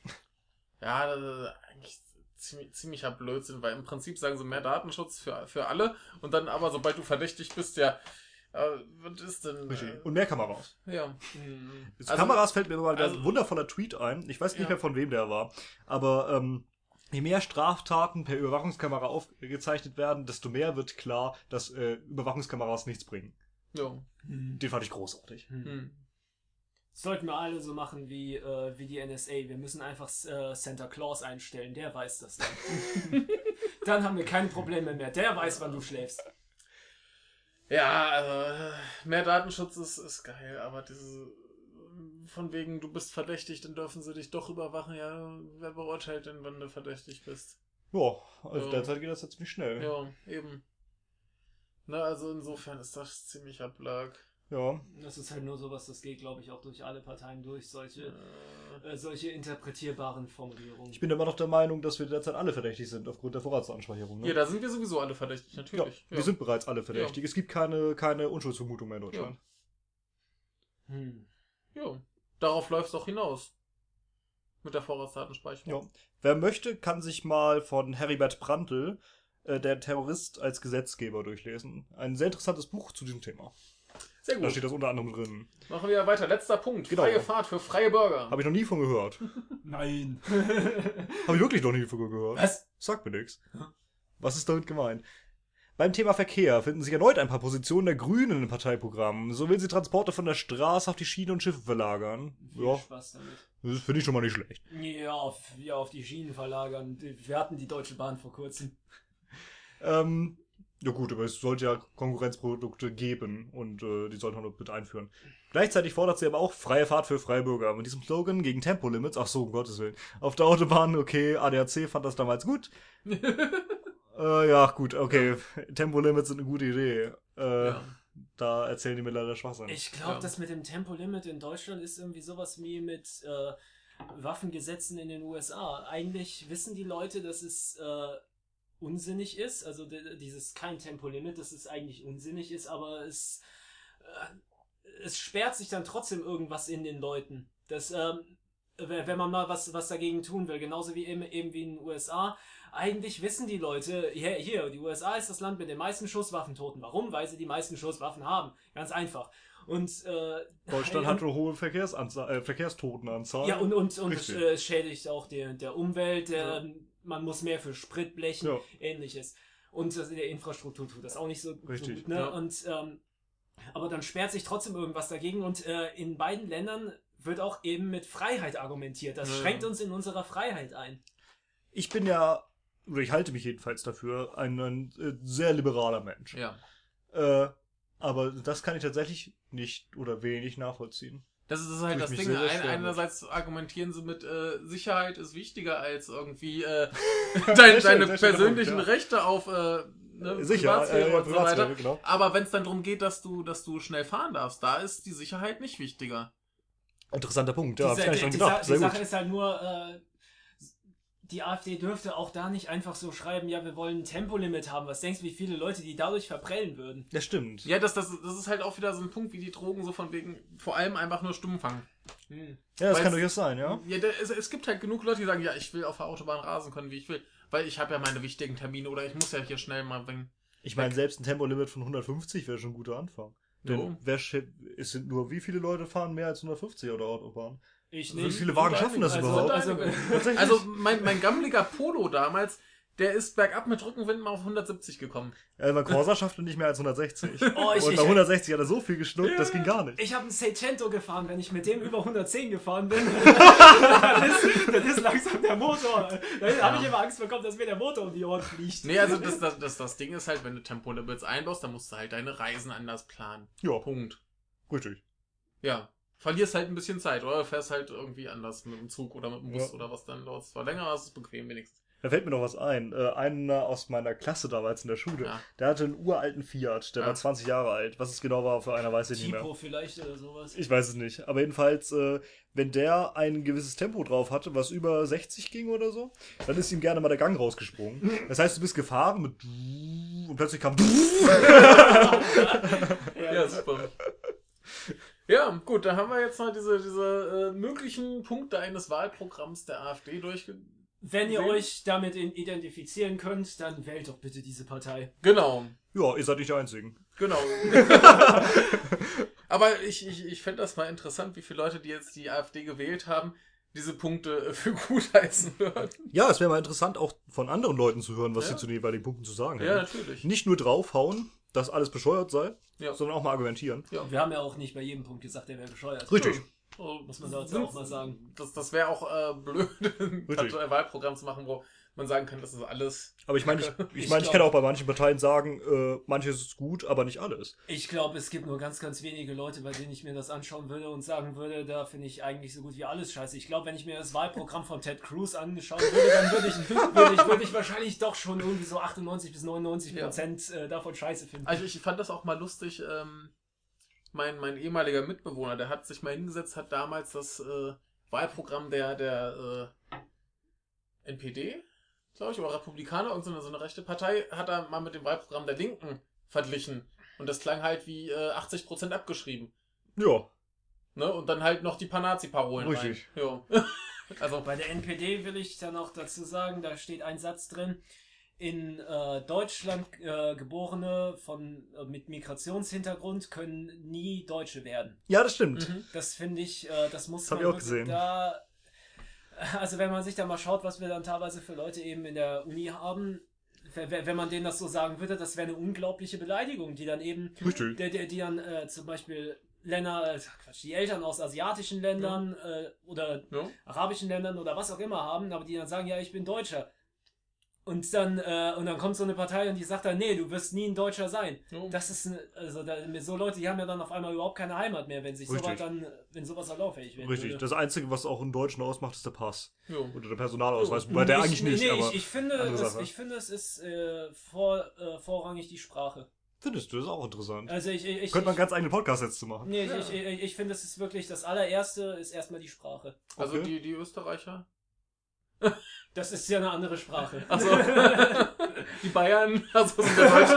ja das ist eigentlich ziemlich, ziemlicher Blödsinn, weil im Prinzip sagen sie mehr Datenschutz für, für alle und dann aber, sobald du verdächtig bist, ja, äh, was ist denn? Äh, Und mehr Kameras. ja. Also- Kameras fällt mir mal also- ein wundervoller Tweet ein. Ich weiß nicht Ja. mehr von wem der war. Aber ähm, je mehr Straftaten per Überwachungskamera aufgezeichnet werden, desto mehr wird klar, dass äh, Überwachungskameras nichts bringen. Ja. Hm. Den fand ich großartig. Hm. Hm. Sollten wir alle so machen wie, äh, wie die NSA. Wir müssen einfach äh, Santa Claus einstellen. Der weiß das dann. dann haben wir keine Probleme mehr. Der weiß, wann du schläfst. Ja, also äh, mehr Datenschutz ist, ist geil, aber diese von wegen, du bist verdächtig, dann dürfen sie dich doch überwachen. Ja, wer beurteilt denn, wenn du verdächtig bist? Ja, also Ja. derzeit geht das jetzt ziemlich schnell. Ja, eben. Na, also insofern ist das ziemlicher Blag. Ja. Das ist halt nur sowas, das geht, glaube ich, auch durch alle Parteien durch, solche, Äh, äh, solche interpretierbaren Formulierungen. Ich bin immer noch der Meinung, dass wir derzeit alle verdächtig sind aufgrund der Vorratsanspeicherung. Ne? ja, da sind wir sowieso alle verdächtig, ja, natürlich. wir sind bereits alle verdächtig. Es gibt keine, keine Unschuldsvermutung mehr in Deutschland. Hm. Ja, darauf läuft es doch hinaus. Mit der Vorratsdatenspeicherung. Ja. Wer möchte, kann sich mal von Heribert Prantl, äh, der Terrorist als Gesetzgeber, durchlesen. Ein sehr interessantes Buch zu diesem Thema. Sehr Da gut. steht das unter anderem drin. Machen wir weiter. Letzter Punkt. Genau. Freie Fahrt für freie Bürger. Habe ich noch nie von gehört. Nein. Habe ich wirklich noch nie von gehört. Was? Sagt mir nichts. Was ist damit gemeint? Beim Thema Verkehr finden sich erneut ein paar Positionen der Grünen im Parteiprogramm. So will sie Transporte von der Straße auf die Schiene und Schiffe verlagern. Viel Ja, Spaß damit. das finde ich schon mal nicht schlecht. Ja auf, ja, auf die Schienen verlagern. Wir hatten die Deutsche Bahn vor kurzem. Ähm, ja gut, aber es sollte ja Konkurrenzprodukte geben und äh, die sollten wir noch mit einführen. Gleichzeitig fordert sie aber auch freie Fahrt für freie Bürger. Mit diesem Slogan gegen Tempolimits, ach so, um Gottes Willen. Auf der Autobahn, okay, ADAC fand das damals gut. äh, ja, gut, okay. Tempolimits sind eine gute Idee. Äh, Ja. Da erzählen die mir leider Schwachsinn. Ich glaube, Ja. das mit dem Tempolimit in Deutschland ist irgendwie sowas wie mit äh, Waffengesetzen in den USA. Eigentlich wissen die Leute, dass es äh, unsinnig ist. Also di- dieses kein Tempolimit, dass es eigentlich unsinnig ist, aber es, äh, es sperrt sich dann trotzdem irgendwas in den Leuten. Das, ähm, wenn wenn man mal was, was dagegen tun will, genauso wie eben, eben wie in den USA, eigentlich wissen die Leute, hier, hier, die USA ist das Land mit den meisten Schusswaffentoten. Warum? Weil sie die meisten Schusswaffen haben. Ganz einfach. Und äh, Deutschland hat eine hohe Verkehrsanzahl, äh, Verkehrstotenanzahl. ja und und und es Richtig. äh, schädigt auch der der Umwelt. Ja. Man muss mehr für Sprit blechen, Ja. ähnliches. Und äh, der Infrastruktur tut das auch nicht so, so Richtig, gut. Ne? ja. Und ähm, aber dann sperrt sich trotzdem irgendwas dagegen. Und äh, in beiden Ländern wird auch eben mit Freiheit argumentiert. Das Ja. schränkt uns in unserer Freiheit ein. Ich bin ja, oder ich halte mich jedenfalls dafür, ein, ein äh, sehr liberaler Mensch. Ja. Äh, aber das kann ich tatsächlich nicht oder wenig nachvollziehen. Das ist halt das Ding. sehr, sehr Ein, einerseits argumentieren sie mit äh, Sicherheit ist wichtiger als irgendwie äh, dein, deine persönlichen Punkt, ja. Rechte auf äh, ne, Sicher, Privatsphäre äh, und so weiter. Genau. Aber wenn es dann darum geht, dass du, dass du schnell fahren darfst, da ist die Sicherheit nicht wichtiger. Interessanter Punkt, ja, hab ich gar nicht dran die, gedacht. Sa- Sehr die gut. Sache ist halt nur, äh, die AfD dürfte auch da nicht einfach so schreiben, ja, wir wollen ein Tempolimit haben. Was denkst du, wie viele Leute die dadurch verprellen würden? Das stimmt. Ja, das, das, das ist halt auch wieder so ein Punkt wie die Drogen, so von wegen, vor allem einfach nur Stumm fangen. Hm. Ja, das Weil kann durchaus sein, ja. Ja, da, es, es gibt halt genug Leute, die sagen, ja, ich will auf der Autobahn rasen können, wie ich will. Weil ich habe ja meine wichtigen Termine oder ich muss ja hier schnell mal bringen. Ich meine, selbst ein Tempolimit von 150 wäre schon ein guter Anfang. Denn Jo. wer es sind nur, wie viele Leute fahren mehr als 150 auf der Autobahn? Ich Wie nicht. viele Wagen schaffen das einige. überhaupt? Also. Tatsächlich? Also mein, mein gammeliger Polo damals, der ist bergab mit Rückenwind mal auf 170 gekommen. äh, mein Corsa schaffte nicht mehr als 160. Oh, ich- Und bei 160 hat er so viel geschluckt, das ging gar nicht. Ich habe einen Seicento gefahren, wenn ich mit dem über 110 gefahren bin, dann, ist, dann ist langsam der Motor. Da habe ich immer Angst bekommen, dass mir der Motor um die Ohren fliegt. Nee, also das, das, das, das Ding ist halt, wenn du Tempolimits einbaust, dann musst du halt deine Reisen anders planen. Ja, Punkt. richtig. Ja. Verlierst halt ein bisschen Zeit, oder? Du fährst halt irgendwie anders mit dem Zug oder mit dem Bus Ja. oder was dann dort. Es war länger, aber es ist bequem wenigstens. Da fällt mir noch was ein. Äh, einer aus meiner Klasse damals in der Schule, Ja. der hatte einen uralten Fiat, der Ja. war 20 Jahre alt. Was es genau war für einer, weiß ich nicht mehr. Tipo vielleicht oder sowas. Ich weiß es nicht. Aber jedenfalls, äh, wenn der ein gewisses Tempo drauf hatte, was über 60 ging oder so, dann ist ihm gerne mal der Gang rausgesprungen. Das heißt, du bist gefahren mit und plötzlich kam Ja, super. Ja, gut, da haben wir jetzt mal diese, diese äh, möglichen Punkte eines Wahlprogramms der AfD durchge... Wenn ihr euch damit identifizieren könnt, dann wählt doch bitte diese Partei. Genau, Ja, ihr seid nicht die Einzigen. genau. Aber ich, ich, ich fände das mal interessant, wie viele Leute, die jetzt die AfD gewählt haben, diese Punkte äh, für gut heißen würden. Ja, es wäre mal interessant, auch von anderen Leuten zu hören, was Ja. sie zu den jeweiligen Punkten zu sagen Ja, haben. natürlich. Nicht nur draufhauen, dass alles bescheuert sei, Ja. sondern auch mal argumentieren. Ja. Wir haben ja auch nicht bei jedem Punkt gesagt, der wäre bescheuert. Richtig. Oh, Muss man dazu auch mal sagen. Das, das wäre auch äh, blöd, ein. Parteiwahlprogramm zu machen, wo man sagen kann, das ist alles. Aber ich meine, ich, ich, Ich mein, ich kann auch bei manchen Parteien sagen, äh, manches ist gut, aber nicht alles. Ich glaube, es gibt nur ganz, ganz wenige Leute, bei denen ich mir das anschauen würde und sagen würde, da finde ich eigentlich so gut wie alles scheiße. Ich glaube, wenn ich mir das Wahlprogramm von Ted Cruz anschauen würde, dann würde ich, würde ich, würde ich wahrscheinlich doch schon irgendwie so 98 bis 99 Ja. Prozent äh, davon scheiße finden. Also ich fand das auch mal lustig. Ähm, mein, mein ehemaliger Mitbewohner, der hat sich mal hingesetzt, hat damals das äh, Wahlprogramm der, der äh, NPD, glaube ich, oder Republikaner, und so eine, so eine rechte Partei, hat er mal mit dem Wahlprogramm der Linken verglichen. Und das klang halt wie äh, 80% abgeschrieben. Ja, Ne? Und dann halt noch die paar Nazi-Parolen Richtig. rein. Ja. also, Bei der NPD will ich dann auch dazu sagen, da steht ein Satz drin. In äh, Deutschland äh, geborene von äh, mit Migrationshintergrund können nie Deutsche werden. ja, das stimmt. mhm. Das finde ich, äh, das muss Das man ich auch gesehen. Da, also wenn man sich da mal schaut, was wir dann teilweise für Leute eben in der Uni haben, wenn man denen das so sagen würde, das wäre eine unglaubliche Beleidigung, die dann eben, Richtig. die, die, die dann äh, zum Beispiel Länder, äh, Quatsch, die Eltern aus asiatischen Ländern äh, oder ja. arabischen Ländern oder was auch immer haben, aber die dann sagen, ja, ich bin Deutscher. Und dann, äh, und dann kommt so eine Partei und die sagt dann, nee, du wirst nie ein Deutscher sein. Ja. Das ist, eine- also da, mit so Leute, die haben ja dann auf einmal überhaupt keine Heimat mehr, wenn sich sowas dann, wenn sowas erlauffähig wird. Richtig. Das Einzige, was auch einen Deutschen ausmacht, ist der Pass. Ja. Oder der Personalausweis. Wobei der ich, eigentlich nicht, nee, aber ich, ich finde, es, ich finde, es ist äh, vor, äh, vorrangig die Sprache. findest du, das ist auch interessant. Also ich, ich, Könnte man ich, ganz eigene Podcasts jetzt zu machen. nee, Ja. ich, ich, ich, ich finde, es ist wirklich das allererste ist erstmal die Sprache. Also Okay. die, die Österreicher. Das ist ja eine andere Sprache. Also die Bayern, also sind der Deutsche.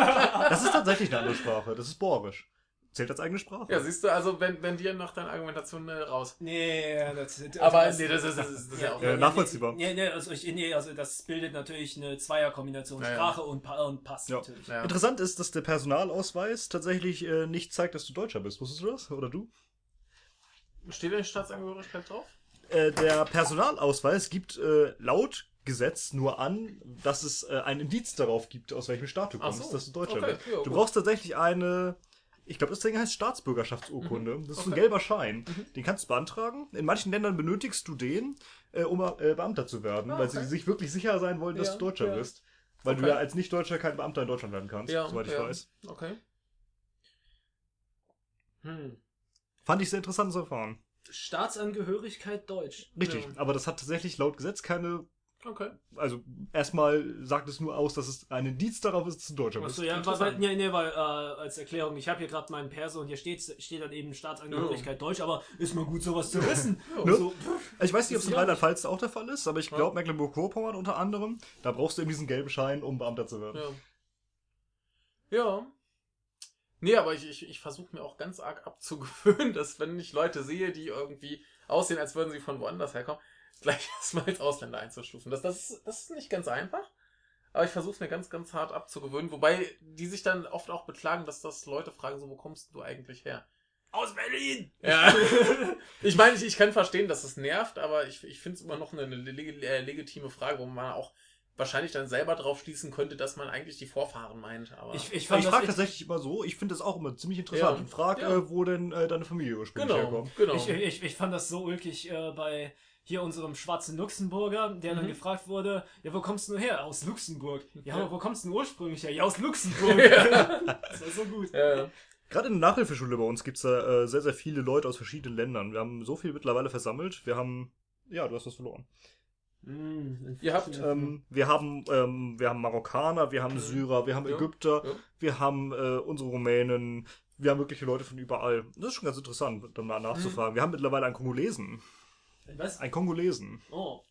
Das ist tatsächlich eine andere Sprache. Das ist Bohrisch. Zählt als eigene Sprache. Ja, siehst du, also wenn, wenn dir nach deiner Argumentation äh, raus. Nee, das, das Aber das, nee, das ist, das ist, das ist ja auch. Ja, nachvollziehbar. Nee, nee, also, ich, nee, also das bildet natürlich eine Zweierkombination Ja, ja. Sprache und, Pa- und Pass Ja. natürlich. Ja. Interessant ist, dass der Personalausweis tatsächlich äh, nicht zeigt, dass du Deutscher bist. Wusstest du das? Oder du? Steht denn Staatsangehörigkeit drauf? Äh, der Personalausweis gibt äh, laut Gesetz nur an, dass es äh, ein Indiz darauf gibt, aus welchem Staat du kommst, so. dass du Deutscher Okay, bist. ja, du brauchst tatsächlich eine, ich glaube, das Ding heißt Staatsbürgerschaftsurkunde. Das ist ein Okay. gelber Schein. Den kannst du beantragen. In manchen Ländern benötigst du den, äh, um äh, Beamter zu werden, Ah, weil okay. sie sich wirklich sicher sein wollen, dass Ja, du Deutscher ja. bist. Weil du ja als Nicht-Deutscher kein Beamter in Deutschland werden kannst, soweit ich weiß. Okay. Hm. Fand ich sehr interessant zu erfahren. Staatsangehörigkeit Deutsch. Richtig, Ja. aber das hat tatsächlich laut Gesetz keine Okay. also erstmal sagt es nur aus, dass es ein Indiz darauf ist, dass du Deutscher bist. Achso, ja, weil, Interessant. weil, nee, nee, weil, äh, als Erklärung, ich habe hier gerade meinen Perso und hier steht, steht dann eben Staatsangehörigkeit Deutsch, aber ist mal gut, sowas zu wissen. Ne? so, Also ich weiß nicht, ob es in Ja. Rheinland-Pfalz auch der Fall ist, aber ich Ja. glaube Mecklenburg-Vorpommern unter anderem, da brauchst du eben diesen gelben Schein, um Beamter zu werden. Ja. Ja. Nee, aber ich, ich, ich versuche mir auch ganz arg abzugewöhnen, dass wenn ich Leute sehe, die irgendwie aussehen, als würden sie von woanders herkommen, gleich erstmal als Ausländer einzustufen. Das, das, ist, das ist nicht ganz einfach. Aber ich versuche mir ganz, ganz hart abzugewöhnen. Wobei die sich dann oft auch beklagen, dass das Leute fragen, so, wo kommst du eigentlich her? aus Berlin! Ja. ich meine, ich, ich kann verstehen, dass es nervt, aber ich, ich finde es immer noch eine, eine äh, legitime Frage, wo man auch wahrscheinlich dann selber drauf schließen könnte, dass man eigentlich die Vorfahren meint. Aber Ich, ich Ich, frage das, tatsächlich immer so, ich finde das auch immer ziemlich interessant. Ja. Ich frage, Ja. äh, wo denn äh, deine Familie ursprünglich genau, herkommt. genau. ich, ich, ich fand das so ulkig äh, bei hier unserem schwarzen Luxemburger, der dann Mhm. gefragt wurde, ja, wo kommst du her? Aus Luxemburg. Ja, Ja. aber wo kommst du denn ursprünglich her? Ja, aus Luxemburg. Ja. das war so gut. ja, ja. Gerade in der Nachhilfeschule bei uns gibt es äh, sehr, sehr viele Leute aus verschiedenen Ländern. Wir haben so viel mittlerweile versammelt. Wir haben, ja, du hast was verloren. Mm, Ihr habt, Ähm, wir haben ähm, wir haben Marokkaner, wir haben Syrer, wir haben Ja. Ägypter, Ja. wir haben äh, unsere Rumänen, wir haben wirkliche Leute von überall. Das ist schon ganz interessant, dann mal Mhm. nachzufragen. Wir haben mittlerweile einen Kongolesen. Was? Einen Kongolesen. Oh,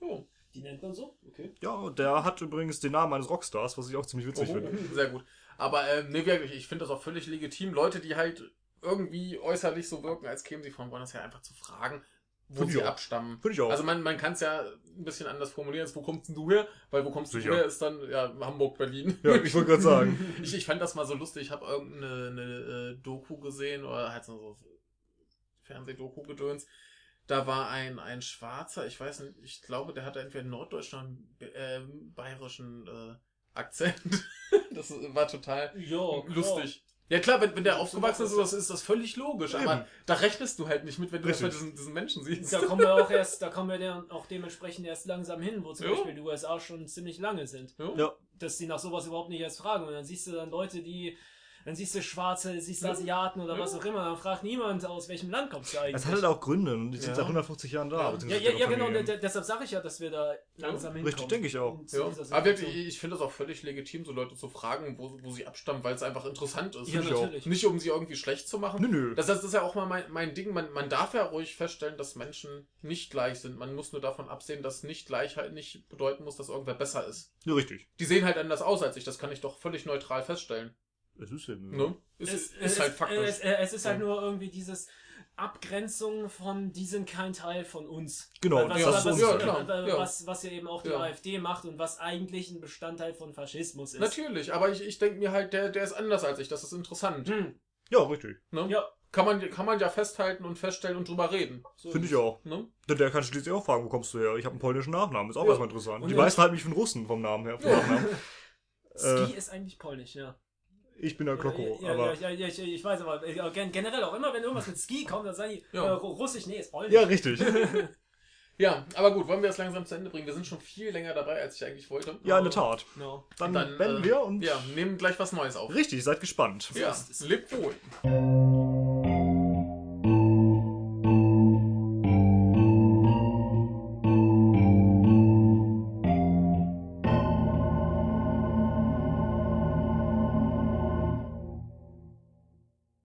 Oh, die nennt man so? Okay. Ja, der hat übrigens den Namen eines Rockstars, was ich auch ziemlich witzig oh, finde. sehr gut. Aber ähm, nee, wirklich, ich finde das auch völlig legitim. Leute, die halt irgendwie äußerlich so wirken, als kämen sie von woanders her, einfach zu fragen, wo Finde ich sie auch. abstammen. Finde ich auch. Also man, man kann es ja ein bisschen anders formulieren, als wo kommst denn du her? Weil wo kommst Sicher. du her ist dann ja Hamburg, Berlin. ja, ich wollte gerade sagen. Ich, ich fand das mal so lustig. Ich habe irgendeine eine, äh, Doku gesehen oder halt so Fernsehdoku-Gedöns. Da war ein, ein Schwarzer, ich weiß nicht, ich glaube, der hatte entweder einen norddeutschen oder einen äh, bayerischen äh, Akzent. das war total Ja, klar. lustig. Ja klar, wenn, wenn der aufgewachsen ist, so ist das, ist das völlig logisch. Eben. Aber da rechnest du halt nicht mit, wenn du erstmal diesen, diesen Menschen siehst. Da kommen wir auch erst, da kommen wir dann auch dementsprechend erst langsam hin, wo zum Ja. Beispiel die USA schon ziemlich lange sind. Ja. Ja. Dass die nach sowas überhaupt nicht erst fragen. Und dann siehst du dann Leute, die, dann siehst du Schwarze, siehst du. Asiaten oder Ja. was auch immer, dann fragt niemand, aus welchem Land kommst du eigentlich. Es hat halt auch Gründe und die sind Ja. seit 150 Jahren da. Ja. ja, ja, genau, deshalb sage ich ja, dass wir da langsam hinkommen. Richtig, denke ich auch. Aber wirklich, ich finde es auch völlig legitim, so Leute zu fragen, wo, wo sie abstammen, weil es einfach interessant ist. Ja, natürlich. Nicht um sie irgendwie schlecht zu machen. Nö, nö. Das, das ist ja auch mal mein, mein Ding. Man, man darf ja ruhig feststellen, dass Menschen nicht gleich sind. Man muss nur davon absehen, dass nicht Gleichheit nicht bedeuten muss, dass irgendwer besser ist. Ja, richtig. Die sehen halt anders aus als ich. Das kann ich doch völlig neutral feststellen. Es ist eben. Ne? Ist, es, ist es, halt faktisch. Es, es ist halt Ja. nur irgendwie dieses Abgrenzung von, die sind kein Teil von uns. Genau, was, ja, was, was, ja, klar, was, ja. was, ja eben auch die Ja. AfD macht und was eigentlich ein Bestandteil von Faschismus ist. Natürlich, aber ich, ich denke mir halt, der, der ist anders als ich. Das ist interessant. Hm. Ja, richtig. Ne? Ja, Kann, man, kann man ja festhalten und feststellen und drüber reden. so Finde ist ich es. auch. Ne? Denn der kann schließlich auch fragen, wo kommst du her? Ich habe einen polnischen Nachnamen, ist auch Ja. erstmal interessant. Und die ja. meisten halten mich für einen Russen vom Namen her. Vom Ja. Nachnamen. Ski Äh, ist eigentlich polnisch, ja. Ich bin der Klocko, ja, aber. ja, ja, ja, ich, ich weiß aber äh, gen- generell auch immer, wenn irgendwas mit Ski kommt, dann sagen die Ja. äh, Russisch, nee, ist polnisch. Ja, richtig. Ja, aber gut, wollen wir das langsam zu Ende bringen? Wir sind schon viel länger dabei, als ich eigentlich wollte. Ja, in der Tat. No. Dann, Dann, beenden äh, wir und. Ja, nehmen gleich was Neues auf. Richtig, seid gespannt. Ja, lebt wohl.